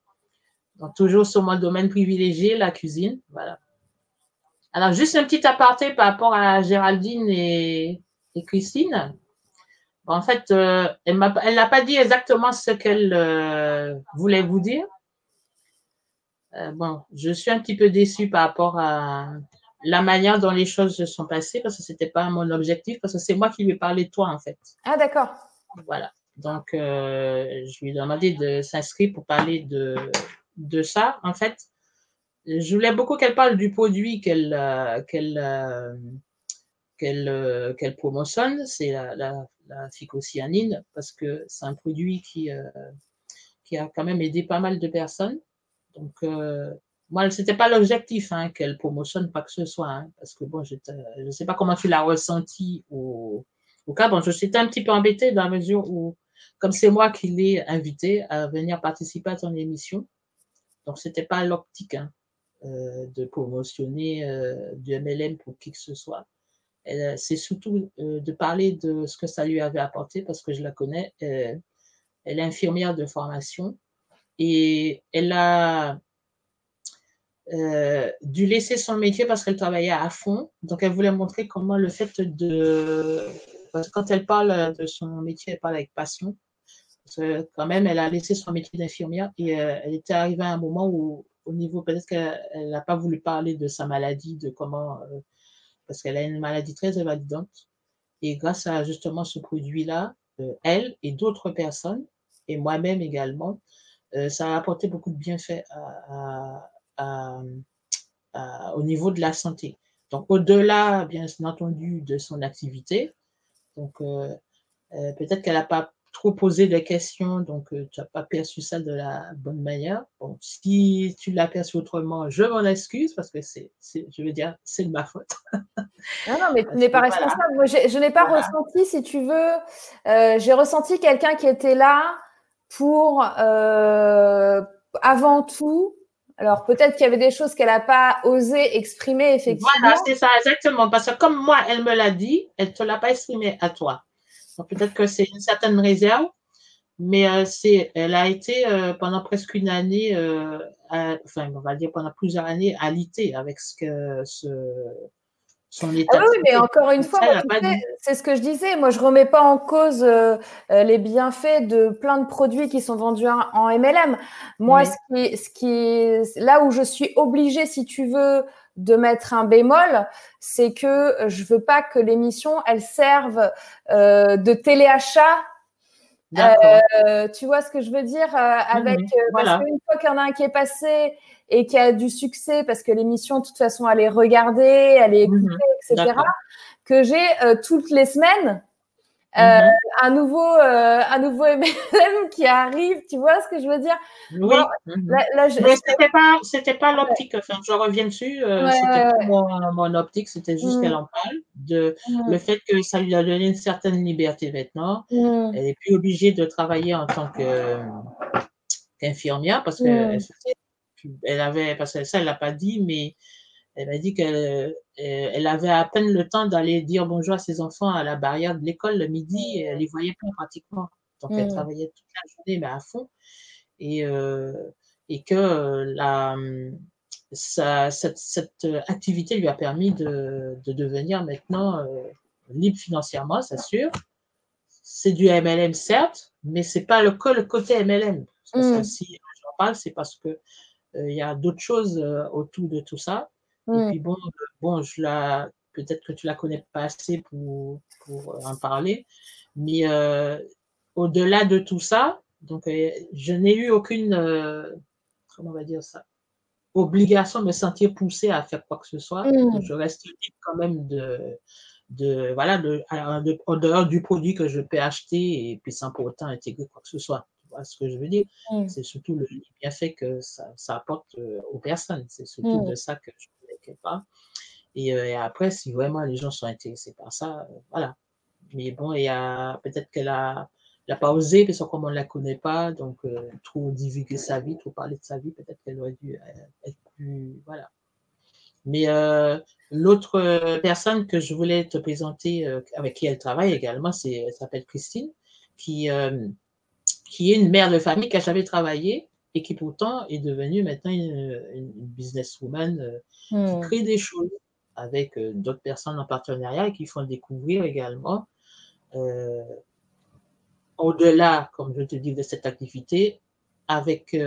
Donc, toujours sur mon domaine privilégié, la cuisine. Voilà. Alors, juste un petit aparté par rapport à Géraldine et, et Christine. En fait, euh, elle n'a pas dit exactement ce qu'elle euh, voulait vous dire. Euh, bon, je suis un petit peu déçue par rapport à la manière dont les choses se sont passées parce que ce n'était pas mon objectif, parce que c'est moi qui lui ai parlé de toi, en fait. Ah, d'accord. Voilà. Donc, je lui ai demandé de s'inscrire pour parler de, de ça, en fait. Je voulais beaucoup qu'elle parle du produit qu'elle qu'elle qu'elle promotionne, c'est la, la, la phycocyanine parce que c'est un produit qui, euh, qui a quand même aidé pas mal de personnes. Donc, euh, moi, ce n'était pas l'objectif hein, qu'elle promotionne pas que ce soit, hein, parce que bon, je ne sais pas comment tu l'as ressenti au, au cas. Bon, je suis un petit peu embêtée dans la mesure où, comme c'est moi qui l'ai invité à venir participer à ton émission, donc ce n'était pas l'optique hein, euh, de promotionner du MLM pour qui que ce soit c'est surtout euh, de parler de ce que ça lui avait apporté parce que je la connais. Euh, elle est infirmière de formation et elle a euh, dû laisser son métier parce qu'elle travaillait à fond. Donc, elle voulait montrer comment le fait de... Parce que quand elle parle de son métier, elle parle avec passion. Parce que quand même, elle a laissé son métier d'infirmière et elle était arrivée à un moment où, au niveau, peut-être qu'elle n'a pas voulu parler de sa maladie, de comment parce qu'elle a une maladie très invalidante. Et grâce à justement ce produit-là, euh, elle et d'autres personnes, et moi-même également, euh, ça a apporté beaucoup de bienfaits au niveau de la santé. Donc, au-delà, bien entendu, de son activité, donc euh, peut-être qu'elle n'a pas trop posé des questions, donc tu n'as pas perçu ça de la bonne manière. Bon, si tu l'as perçu autrement, je m'en excuse parce que c'est, je veux dire, c'est de ma faute. non, non, mais tu n'es pas responsable. Moi, je n'ai pas ressenti, si tu veux, j'ai ressenti quelqu'un qui était là pour, avant tout, alors peut-être qu'il y avait des choses qu'elle n'a pas osé exprimer effectivement. Voilà, c'est ça, exactement. Parce que comme moi, elle me l'a dit, elle ne te l'a pas exprimé à toi. Peut-être que c'est une certaine réserve, mais euh, c'est, elle a été euh, pendant presque une année, euh, enfin on va dire pendant plusieurs années, alitée avec ce que ce, son état. Ah oui, mais encore une fois, c'est ce que je disais. Moi, je remets pas en cause les bienfaits de plein de produits qui sont vendus en MLM. Moi, ce, qui, ce qui là où je suis obligée, si tu veux, de mettre un bémol, c'est que je veux pas que l'émission elle serve euh, de téléachat euh, tu vois ce que je veux dire avec parce qu'une fois qu'il y en a un qui est passé et qui a du succès parce que l'émission, de toute façon, elle est regardée, elle est écoutée, mhm. etc. Que j'ai euh, toutes les semaines euh, mhm. un nouveau euh, un nouveau MLM qui arrive, tu vois ce que je veux dire? Oui. Mhm. Mais c'était pas c'était pas l'optique. Enfin, je reviens dessus. c'était pas mon, mon, optique. C'était juste qu'elle en parle de le fait que ça lui a donné une certaine liberté maintenant. Elle est plus obligée de travailler en tant que qu'infirmière parce qu'elle elle avait, parce que ça, elle l'a pas dit, mais elle m'a dit qu'elle euh, elle avait à peine le temps d'aller dire bonjour à ses enfants à la barrière de l'école le midi, et elle les voyait pas pratiquement. Donc, elle mm. travaillait toute la journée, mais à fond. Et, euh, et que euh, la, cette, cette, activité lui a permis de, de devenir maintenant libre financièrement, c'est sûr. C'est du MLM, certes, mais c'est pas le, le côté MLM. Parce que mm. si j'en parle, c'est parce que euh, il y a d'autres choses euh, autour de tout ça. Et puis bon, euh, bon je la, peut-être que tu la connais pas assez pour, pour en parler, mais au-delà de tout ça, donc je n'ai eu aucune, comment on va dire ça, obligation de me sentir poussée à faire quoi que ce soit. Mmh. Je reste libre quand même de, de voilà, de, en dehors du produit que je peux acheter et puis sans pour autant intégrer quoi que ce soit ce que je veux dire? Mmh. C'est surtout le bienfait que ça, ça apporte euh, aux personnes. C'est surtout mmh. de ça que je euh, et, après, si vraiment les gens sont intéressés par ça, euh, voilà. Mais bon, il y a peut-être qu'elle a, n'a pas osé, parce que comme on ne la connaît pas, donc trop divulguer sa vie, trop parler de sa vie, peut-être qu'elle aurait dû être plus. Voilà. Mais l'autre personne que je voulais te présenter, avec qui elle travaille également, c'est, elle s'appelle Christine, qui qui est une mère de famille qui a jamais travaillé et qui pourtant est devenue maintenant une, businesswoman euh, qui hmm. crée des choses avec euh, d'autres personnes en partenariat et qui font découvrir également, euh, au-delà, comme je te dis, de cette activité, avec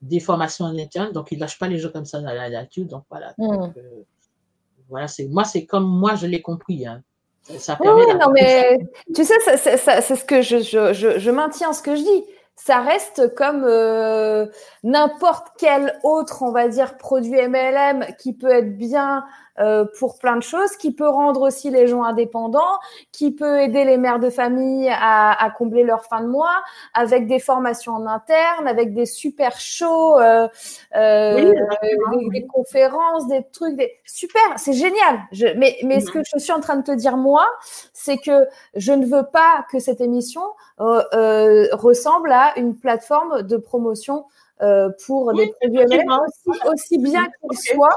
des formations en interne. Donc, ils ne lâchent pas les gens comme ça dans la nature. Donc, voilà. Hmm. voilà, c'est moi, c'est comme moi, je l'ai compris. Hein oui, non, mais tu sais, c'est ce que je, je, je, maintiens ce que je dis. Ça reste comme euh, n'importe quel autre, on va dire, produit MLM qui peut être bien euh, pour plein de choses, qui peut rendre aussi les gens indépendants, qui peut aider les mères de famille à, à combler leur fin de mois, avec des formations en interne, avec des super shows, euh, euh des, conférences, des trucs, des... super, c'est génial. Je, mais mais ce que je suis en train de te dire moi, c'est que je ne veux pas que cette émission euh, ressemble à une plateforme de promotion pour des produits aussi, aussi bien qu'il soit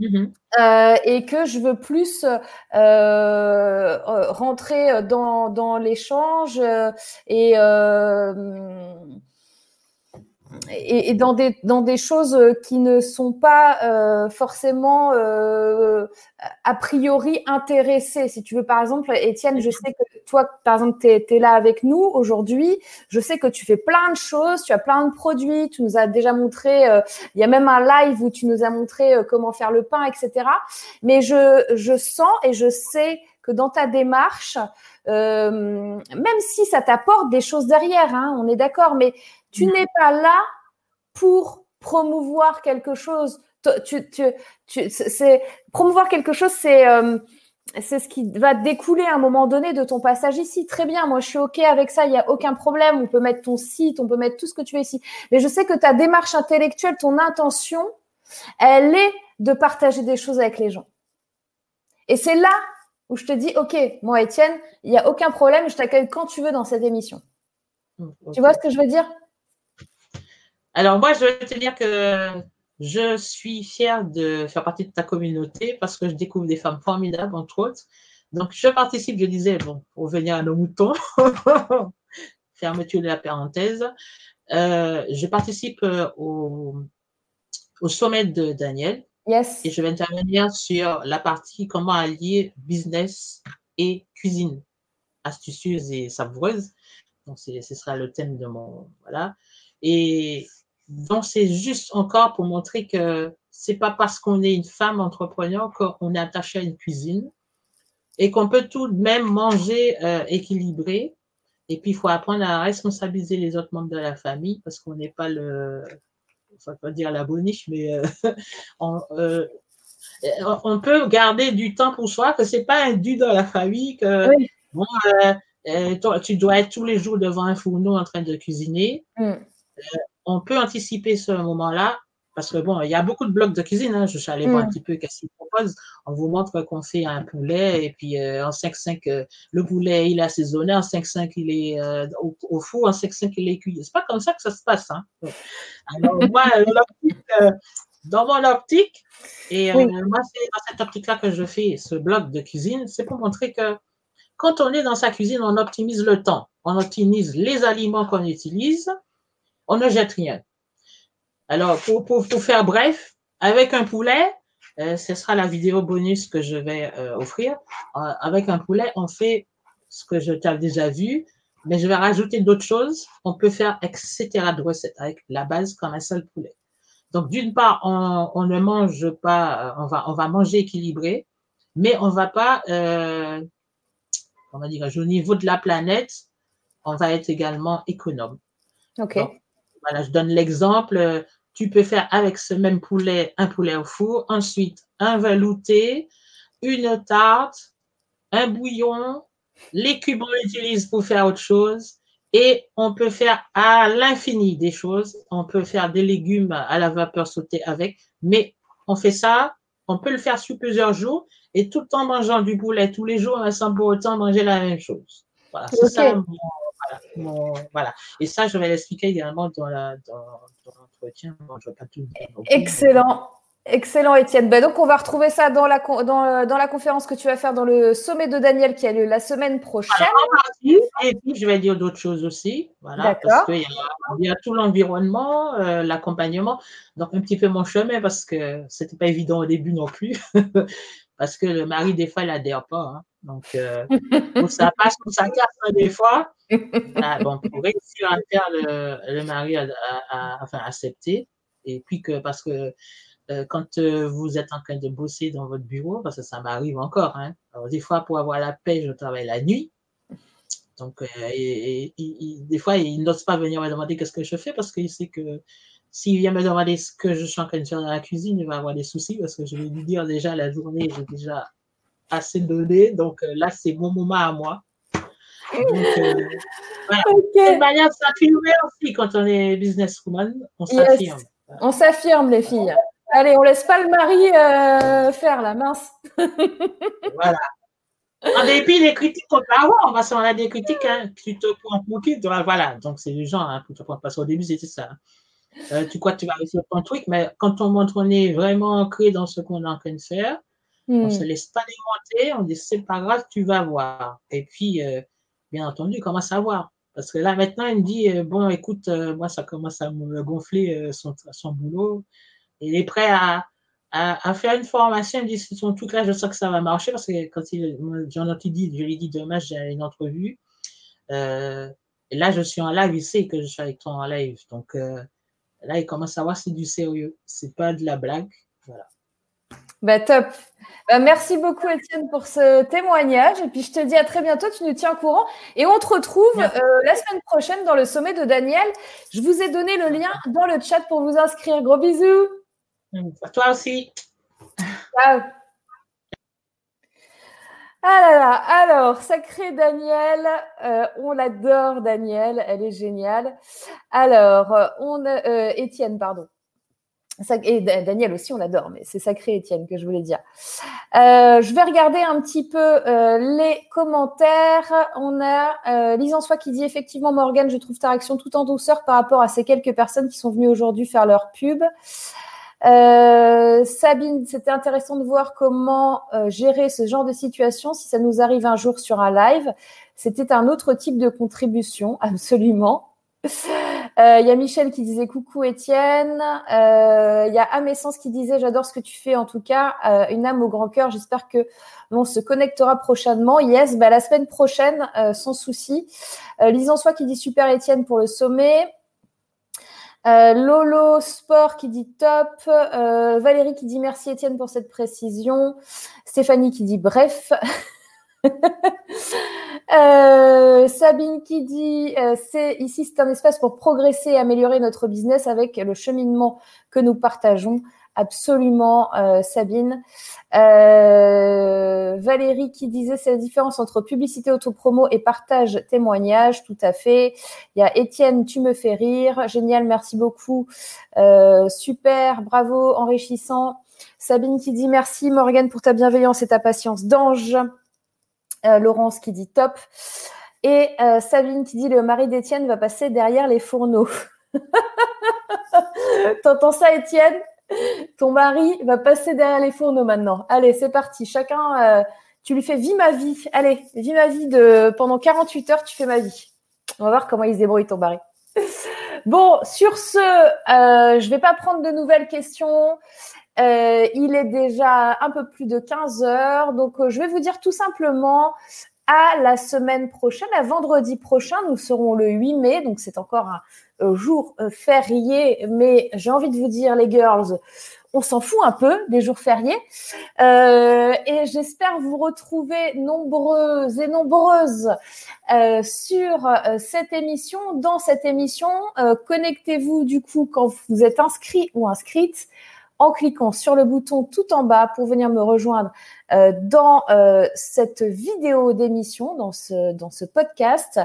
Mmh euh, et que je veux plus euh, euh, rentrer dans, dans l'échange et et, dans, des, dans des choses qui ne sont pas euh, forcément euh, a priori intéressées. Si tu veux, par exemple, Étienne, je sais que toi, par exemple, tu es, là avec nous aujourd'hui. Je sais que tu fais plein de choses, tu as plein de produits, tu nous as déjà montré, euh, il y a même un live où tu nous as montré comment faire le pain, etc. Mais je, je sens et je sais que dans ta démarche, même si ça t'apporte des choses derrière, hein, on est d'accord, mais tu n'es pas là pour promouvoir quelque chose. Tu, tu, tu, c'est promouvoir quelque chose, c'est euh, c'est ce qui va découler à un moment donné de ton passage ici. Très bien, moi je suis OK avec ça, il n'y a aucun problème. On peut mettre ton site, on peut mettre tout ce que tu veux ici. Mais je sais que ta démarche intellectuelle, ton intention, elle est de partager des choses avec les gens. Et c'est là où je te dis, OK, moi Étienne, il n'y a aucun problème, je t'accueille quand tu veux dans cette émission. Mmh, tu vois ce que je veux dire? Alors moi, je veux te dire que je suis fière de faire partie de ta communauté parce que je découvre des femmes formidables, entre autres. Donc, je participe, je disais, bon, pour venir à nos moutons, fermeture de la parenthèse, euh, je participe euh, au, au, sommet de Daniel. Yes. Et je vais intervenir sur la partie comment allier business et cuisine astucieuse et savoureuse. Donc, ce sera le thème de mon. Voilà. Et donc, c'est juste encore pour montrer que c'est pas parce qu'on est une femme entrepreneur qu'on est attaché à une cuisine et qu'on peut tout de même manger euh, équilibré. Et puis, il faut apprendre à responsabiliser les autres membres de la famille parce qu'on n'est pas le, enfin, pas dire la boniche, mais euh, euh, on, peut garder du temps pour soi, que c'est pas un dû dans la famille, que bon, tu dois être tous les jours devant un fourneau en train de cuisiner. Mm on peut anticiper ce moment-là parce que bon, il y a beaucoup de blocs de cuisine. Hein. Je suis allée voir un mm. petit peu qu'est-ce qu'ils proposent. On vous montre qu'on fait un poulet et puis euh, en 5-5, euh, le poulet il est assaisonné, en 5-5 il est euh, au, four, en 5-5 il est cuit. C'est pas comme ça que ça se passe. Hein. Alors moi, dans mon optique, et moi c'est dans cette optique-là que je fais ce bloc de cuisine, c'est pour montrer que quand on est dans sa cuisine, on optimise le temps, on optimise les aliments qu'on utilise on ne jette rien. Alors, pour, faire bref, avec un poulet, euh, ce sera la vidéo bonus que je vais euh, offrir. Euh, avec un poulet, on fait ce que je t'ai déjà vu, mais je vais rajouter d'autres choses. On peut faire etc. de recettes avec la base comme un seul poulet. Donc, d'une part, on, ne mange pas, on va, on va manger équilibré, mais on va pas, comment dire, au niveau de la planète, on va être également économe. OK. Voilà, je donne l'exemple. Tu peux faire avec ce même poulet un poulet au four, ensuite un velouté, une tarte, un bouillon, les cubes on utilise pour faire autre chose et on peut faire à l'infini des choses. On peut faire des légumes à la vapeur sautés avec, mais on fait ça, on peut le faire sur plusieurs jours et tout en mangeant du poulet tous les jours sans pour autant manger la même chose. Voilà, c'est ça voilà. Et ça, je vais l'expliquer également dans l'entretien. Excellent. Excellent, Étienne. Ben donc, on va retrouver ça dans la, dans, dans, la conférence que tu vas faire dans le sommet de Daniel qui a lieu la semaine prochaine. et puis, je vais dire d'autres choses aussi. Voilà, parce qu'il y, y, a tout l'environnement, euh, l'accompagnement. Donc, un petit peu mon chemin parce que ce n'était pas évident au début non plus. parce que le mari, des fois, il n'adhère pas. Hein. Donc, euh, ça passe ou ça casse hein, des fois. Ah, bon, pour réussir à faire le, mari à, enfin, accepter. Et puis que, parce que euh, quand euh, vous êtes en train de bosser dans votre bureau, parce que ça m'arrive encore, hein, alors des fois, pour avoir la paix, je travaille la nuit. Donc, et, des fois, il n'ose pas venir me demander qu'est-ce que je fais parce qu'il sait que s'il vient me demander ce que je suis en train de faire dans la cuisine, il va avoir des soucis parce que je vais lui dire déjà la journée, j'ai déjà assez donné. Donc euh, là, c'est mon moment à moi. Donc, euh, voilà. manière de s'affirmer aussi quand on est businesswoman. On s'affirme. On s'affirme, les filles. Allez, on laisse pas le mari euh, faire la mince. voilà. En dépit des critiques qu'on peut avoir, parce qu'on a des critiques, hein, tu te prends pour qui Voilà, donc c'est les gens, hein, pour te prendre, parce qu'au début, c'était ça. Euh, tu crois que tu vas réussir ton truc, mais quand on montre on est vraiment ancré dans ce qu'on est en train de faire, on ne hmm. se laisse pas démonter, on dit c'est pas grave, tu vas voir. Et puis, euh, bien entendu, il commence à voir. Parce que là, maintenant, il me dit euh, bon, écoute, moi, ça commence à me gonfler son, son boulot. Il est prêt à, à, faire une formation. Il me dit son truc là, je sens que ça va marcher. Parce que quand j'en ai dit, je lui ai dit demain, j'ai une entrevue. et là, je suis en live, il sait que je suis avec toi en live. Donc, Là, il commence à voir c'est du sérieux. C'est pas de la blague. Voilà. Bah, top. Bah, merci beaucoup, Étienne, pour ce témoignage. Et puis, je te dis à très bientôt. Tu nous tiens au courant. Et on te retrouve euh, la semaine prochaine dans le sommet de Daniel. Je vous ai donné le lien dans le chat pour vous inscrire. Gros bisous. À toi aussi. Ciao. Ah là là, alors, sacré Daniel, euh, on l'adore Daniel, elle est géniale. Alors, euh, on euh, Étienne, pardon. Et Daniel aussi, on l'adore, mais c'est sacré Étienne que je voulais dire. je vais regarder un petit peu les commentaires. On a euh, en Soi qui dit effectivement, Morgane, je trouve ta réaction tout en douceur par rapport à ces quelques personnes qui sont venues aujourd'hui faire leur pub. Euh, Sabine, c'était intéressant de voir comment euh, gérer ce genre de situation si ça nous arrive un jour sur un live. C'était un autre type de contribution, absolument. Euh, il y a Michel qui disait coucou Étienne. Il y a Amessence qui disait j'adore ce que tu fais en tout cas. une âme au grand cœur. J'espère que l'on se connectera prochainement. Yes, bah, la semaine prochaine, sans souci. Lise en soi qui dit super Étienne pour le sommet. Euh, Lolo Sport qui dit top. Euh, Valérie qui dit merci Étienne pour cette précision. Stéphanie qui dit bref. Euh, Sabine qui dit c'est ici c'est un espace pour progresser et améliorer notre business avec le cheminement que nous partageons. Absolument, euh, Sabine. Euh, Valérie qui disait c'est différence entre publicité autopromo et partage témoignage, tout à fait. Il y a Étienne, tu me fais rire, génial, merci beaucoup, euh, super, bravo, enrichissant. Sabine qui dit merci Morgane pour ta bienveillance et ta patience d'ange. Laurence qui dit top. Et Sabine qui dit le mari d'Étienne va passer derrière les fourneaux. T'entends ça, Étienne? Ton mari va passer derrière les fourneaux maintenant. Allez, c'est parti. Chacun, euh, tu lui fais vie ma vie. Allez, vie ma vie pendant 48 heures, tu fais ma vie. On va voir comment il se débrouille ton mari. Bon, sur ce, euh, je ne vais pas prendre de nouvelles questions. Euh, il est déjà un peu plus de 15 heures. Donc, je vais vous dire tout simplement à la semaine prochaine, à vendredi prochain. Nous serons le 8 mai, donc c'est encore un, euh, jour euh, férié, mais j'ai envie de vous dire, les girls, on s'en fout un peu des jours fériés. Euh, et j'espère vous retrouver nombreuses et nombreuses sur cette émission. Dans cette émission, connectez-vous du coup quand vous êtes inscrit ou inscrite en cliquant sur le bouton tout en bas pour venir me rejoindre euh, dans euh, cette vidéo d'émission, dans ce, dans ce podcast,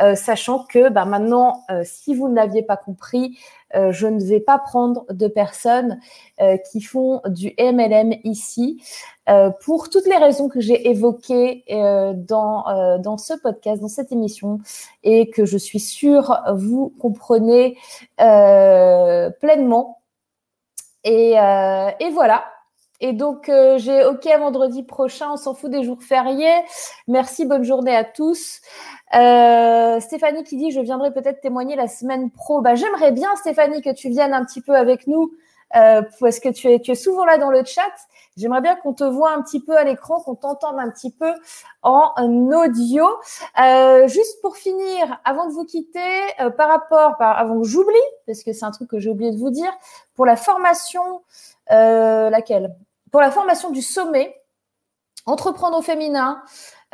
euh, sachant que bah, maintenant, si vous ne l'aviez pas compris, je ne vais pas prendre de personnes qui font du MLM ici pour toutes les raisons que j'ai évoquées dans, dans ce podcast, dans cette émission, et que je suis sûre vous comprenez pleinement euh, et, voilà. Et donc, euh, j'ai OK vendredi prochain. On s'en fout des jours fériés. Merci, bonne journée à tous. Euh, Stéphanie qui dit, je viendrai peut-être témoigner la semaine pro. Bah, J'aimerais bien, Stéphanie, que tu viennes un petit peu avec nous parce que tu es, souvent là dans le chat? J'aimerais bien qu'on te voit un petit peu à l'écran, qu'on t'entende un petit peu en audio. juste pour finir, avant de vous quitter, par rapport, avant que j'oublie, parce que c'est un truc que j'ai oublié de vous dire, pour la formation, euh, laquelle? Pour la formation du sommet, entreprendre au féminin.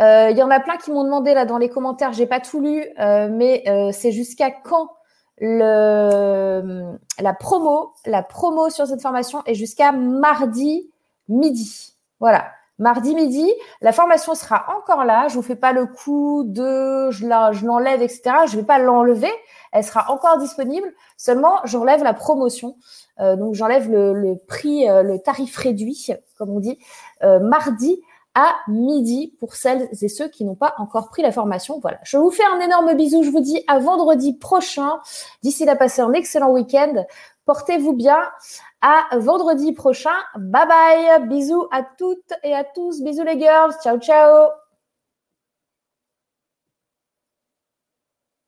Euh, il y en a plein qui m'ont demandé là dans les commentaires, j'ai pas tout lu, euh, mais c'est jusqu'à quand le, la promo, la promo sur cette formation est jusqu'à mardi midi. Voilà. Mardi midi, la formation sera encore là. Je vous fais pas le coup de je l'enlève, etc. Je vais pas l'enlever. Elle sera encore disponible. Seulement, j'enlève la promotion. Euh, donc, j'enlève le, prix, euh, le tarif réduit, comme on dit, euh, mardi à midi pour celles et ceux qui n'ont pas encore pris la formation. Voilà. Je vous fais un énorme bisou. Je vous dis à vendredi prochain. D'ici là, passez un excellent week-end. Portez-vous bien. À vendredi prochain. Bye bye. Bisous à toutes et à tous. Bisous les girls. Ciao, ciao.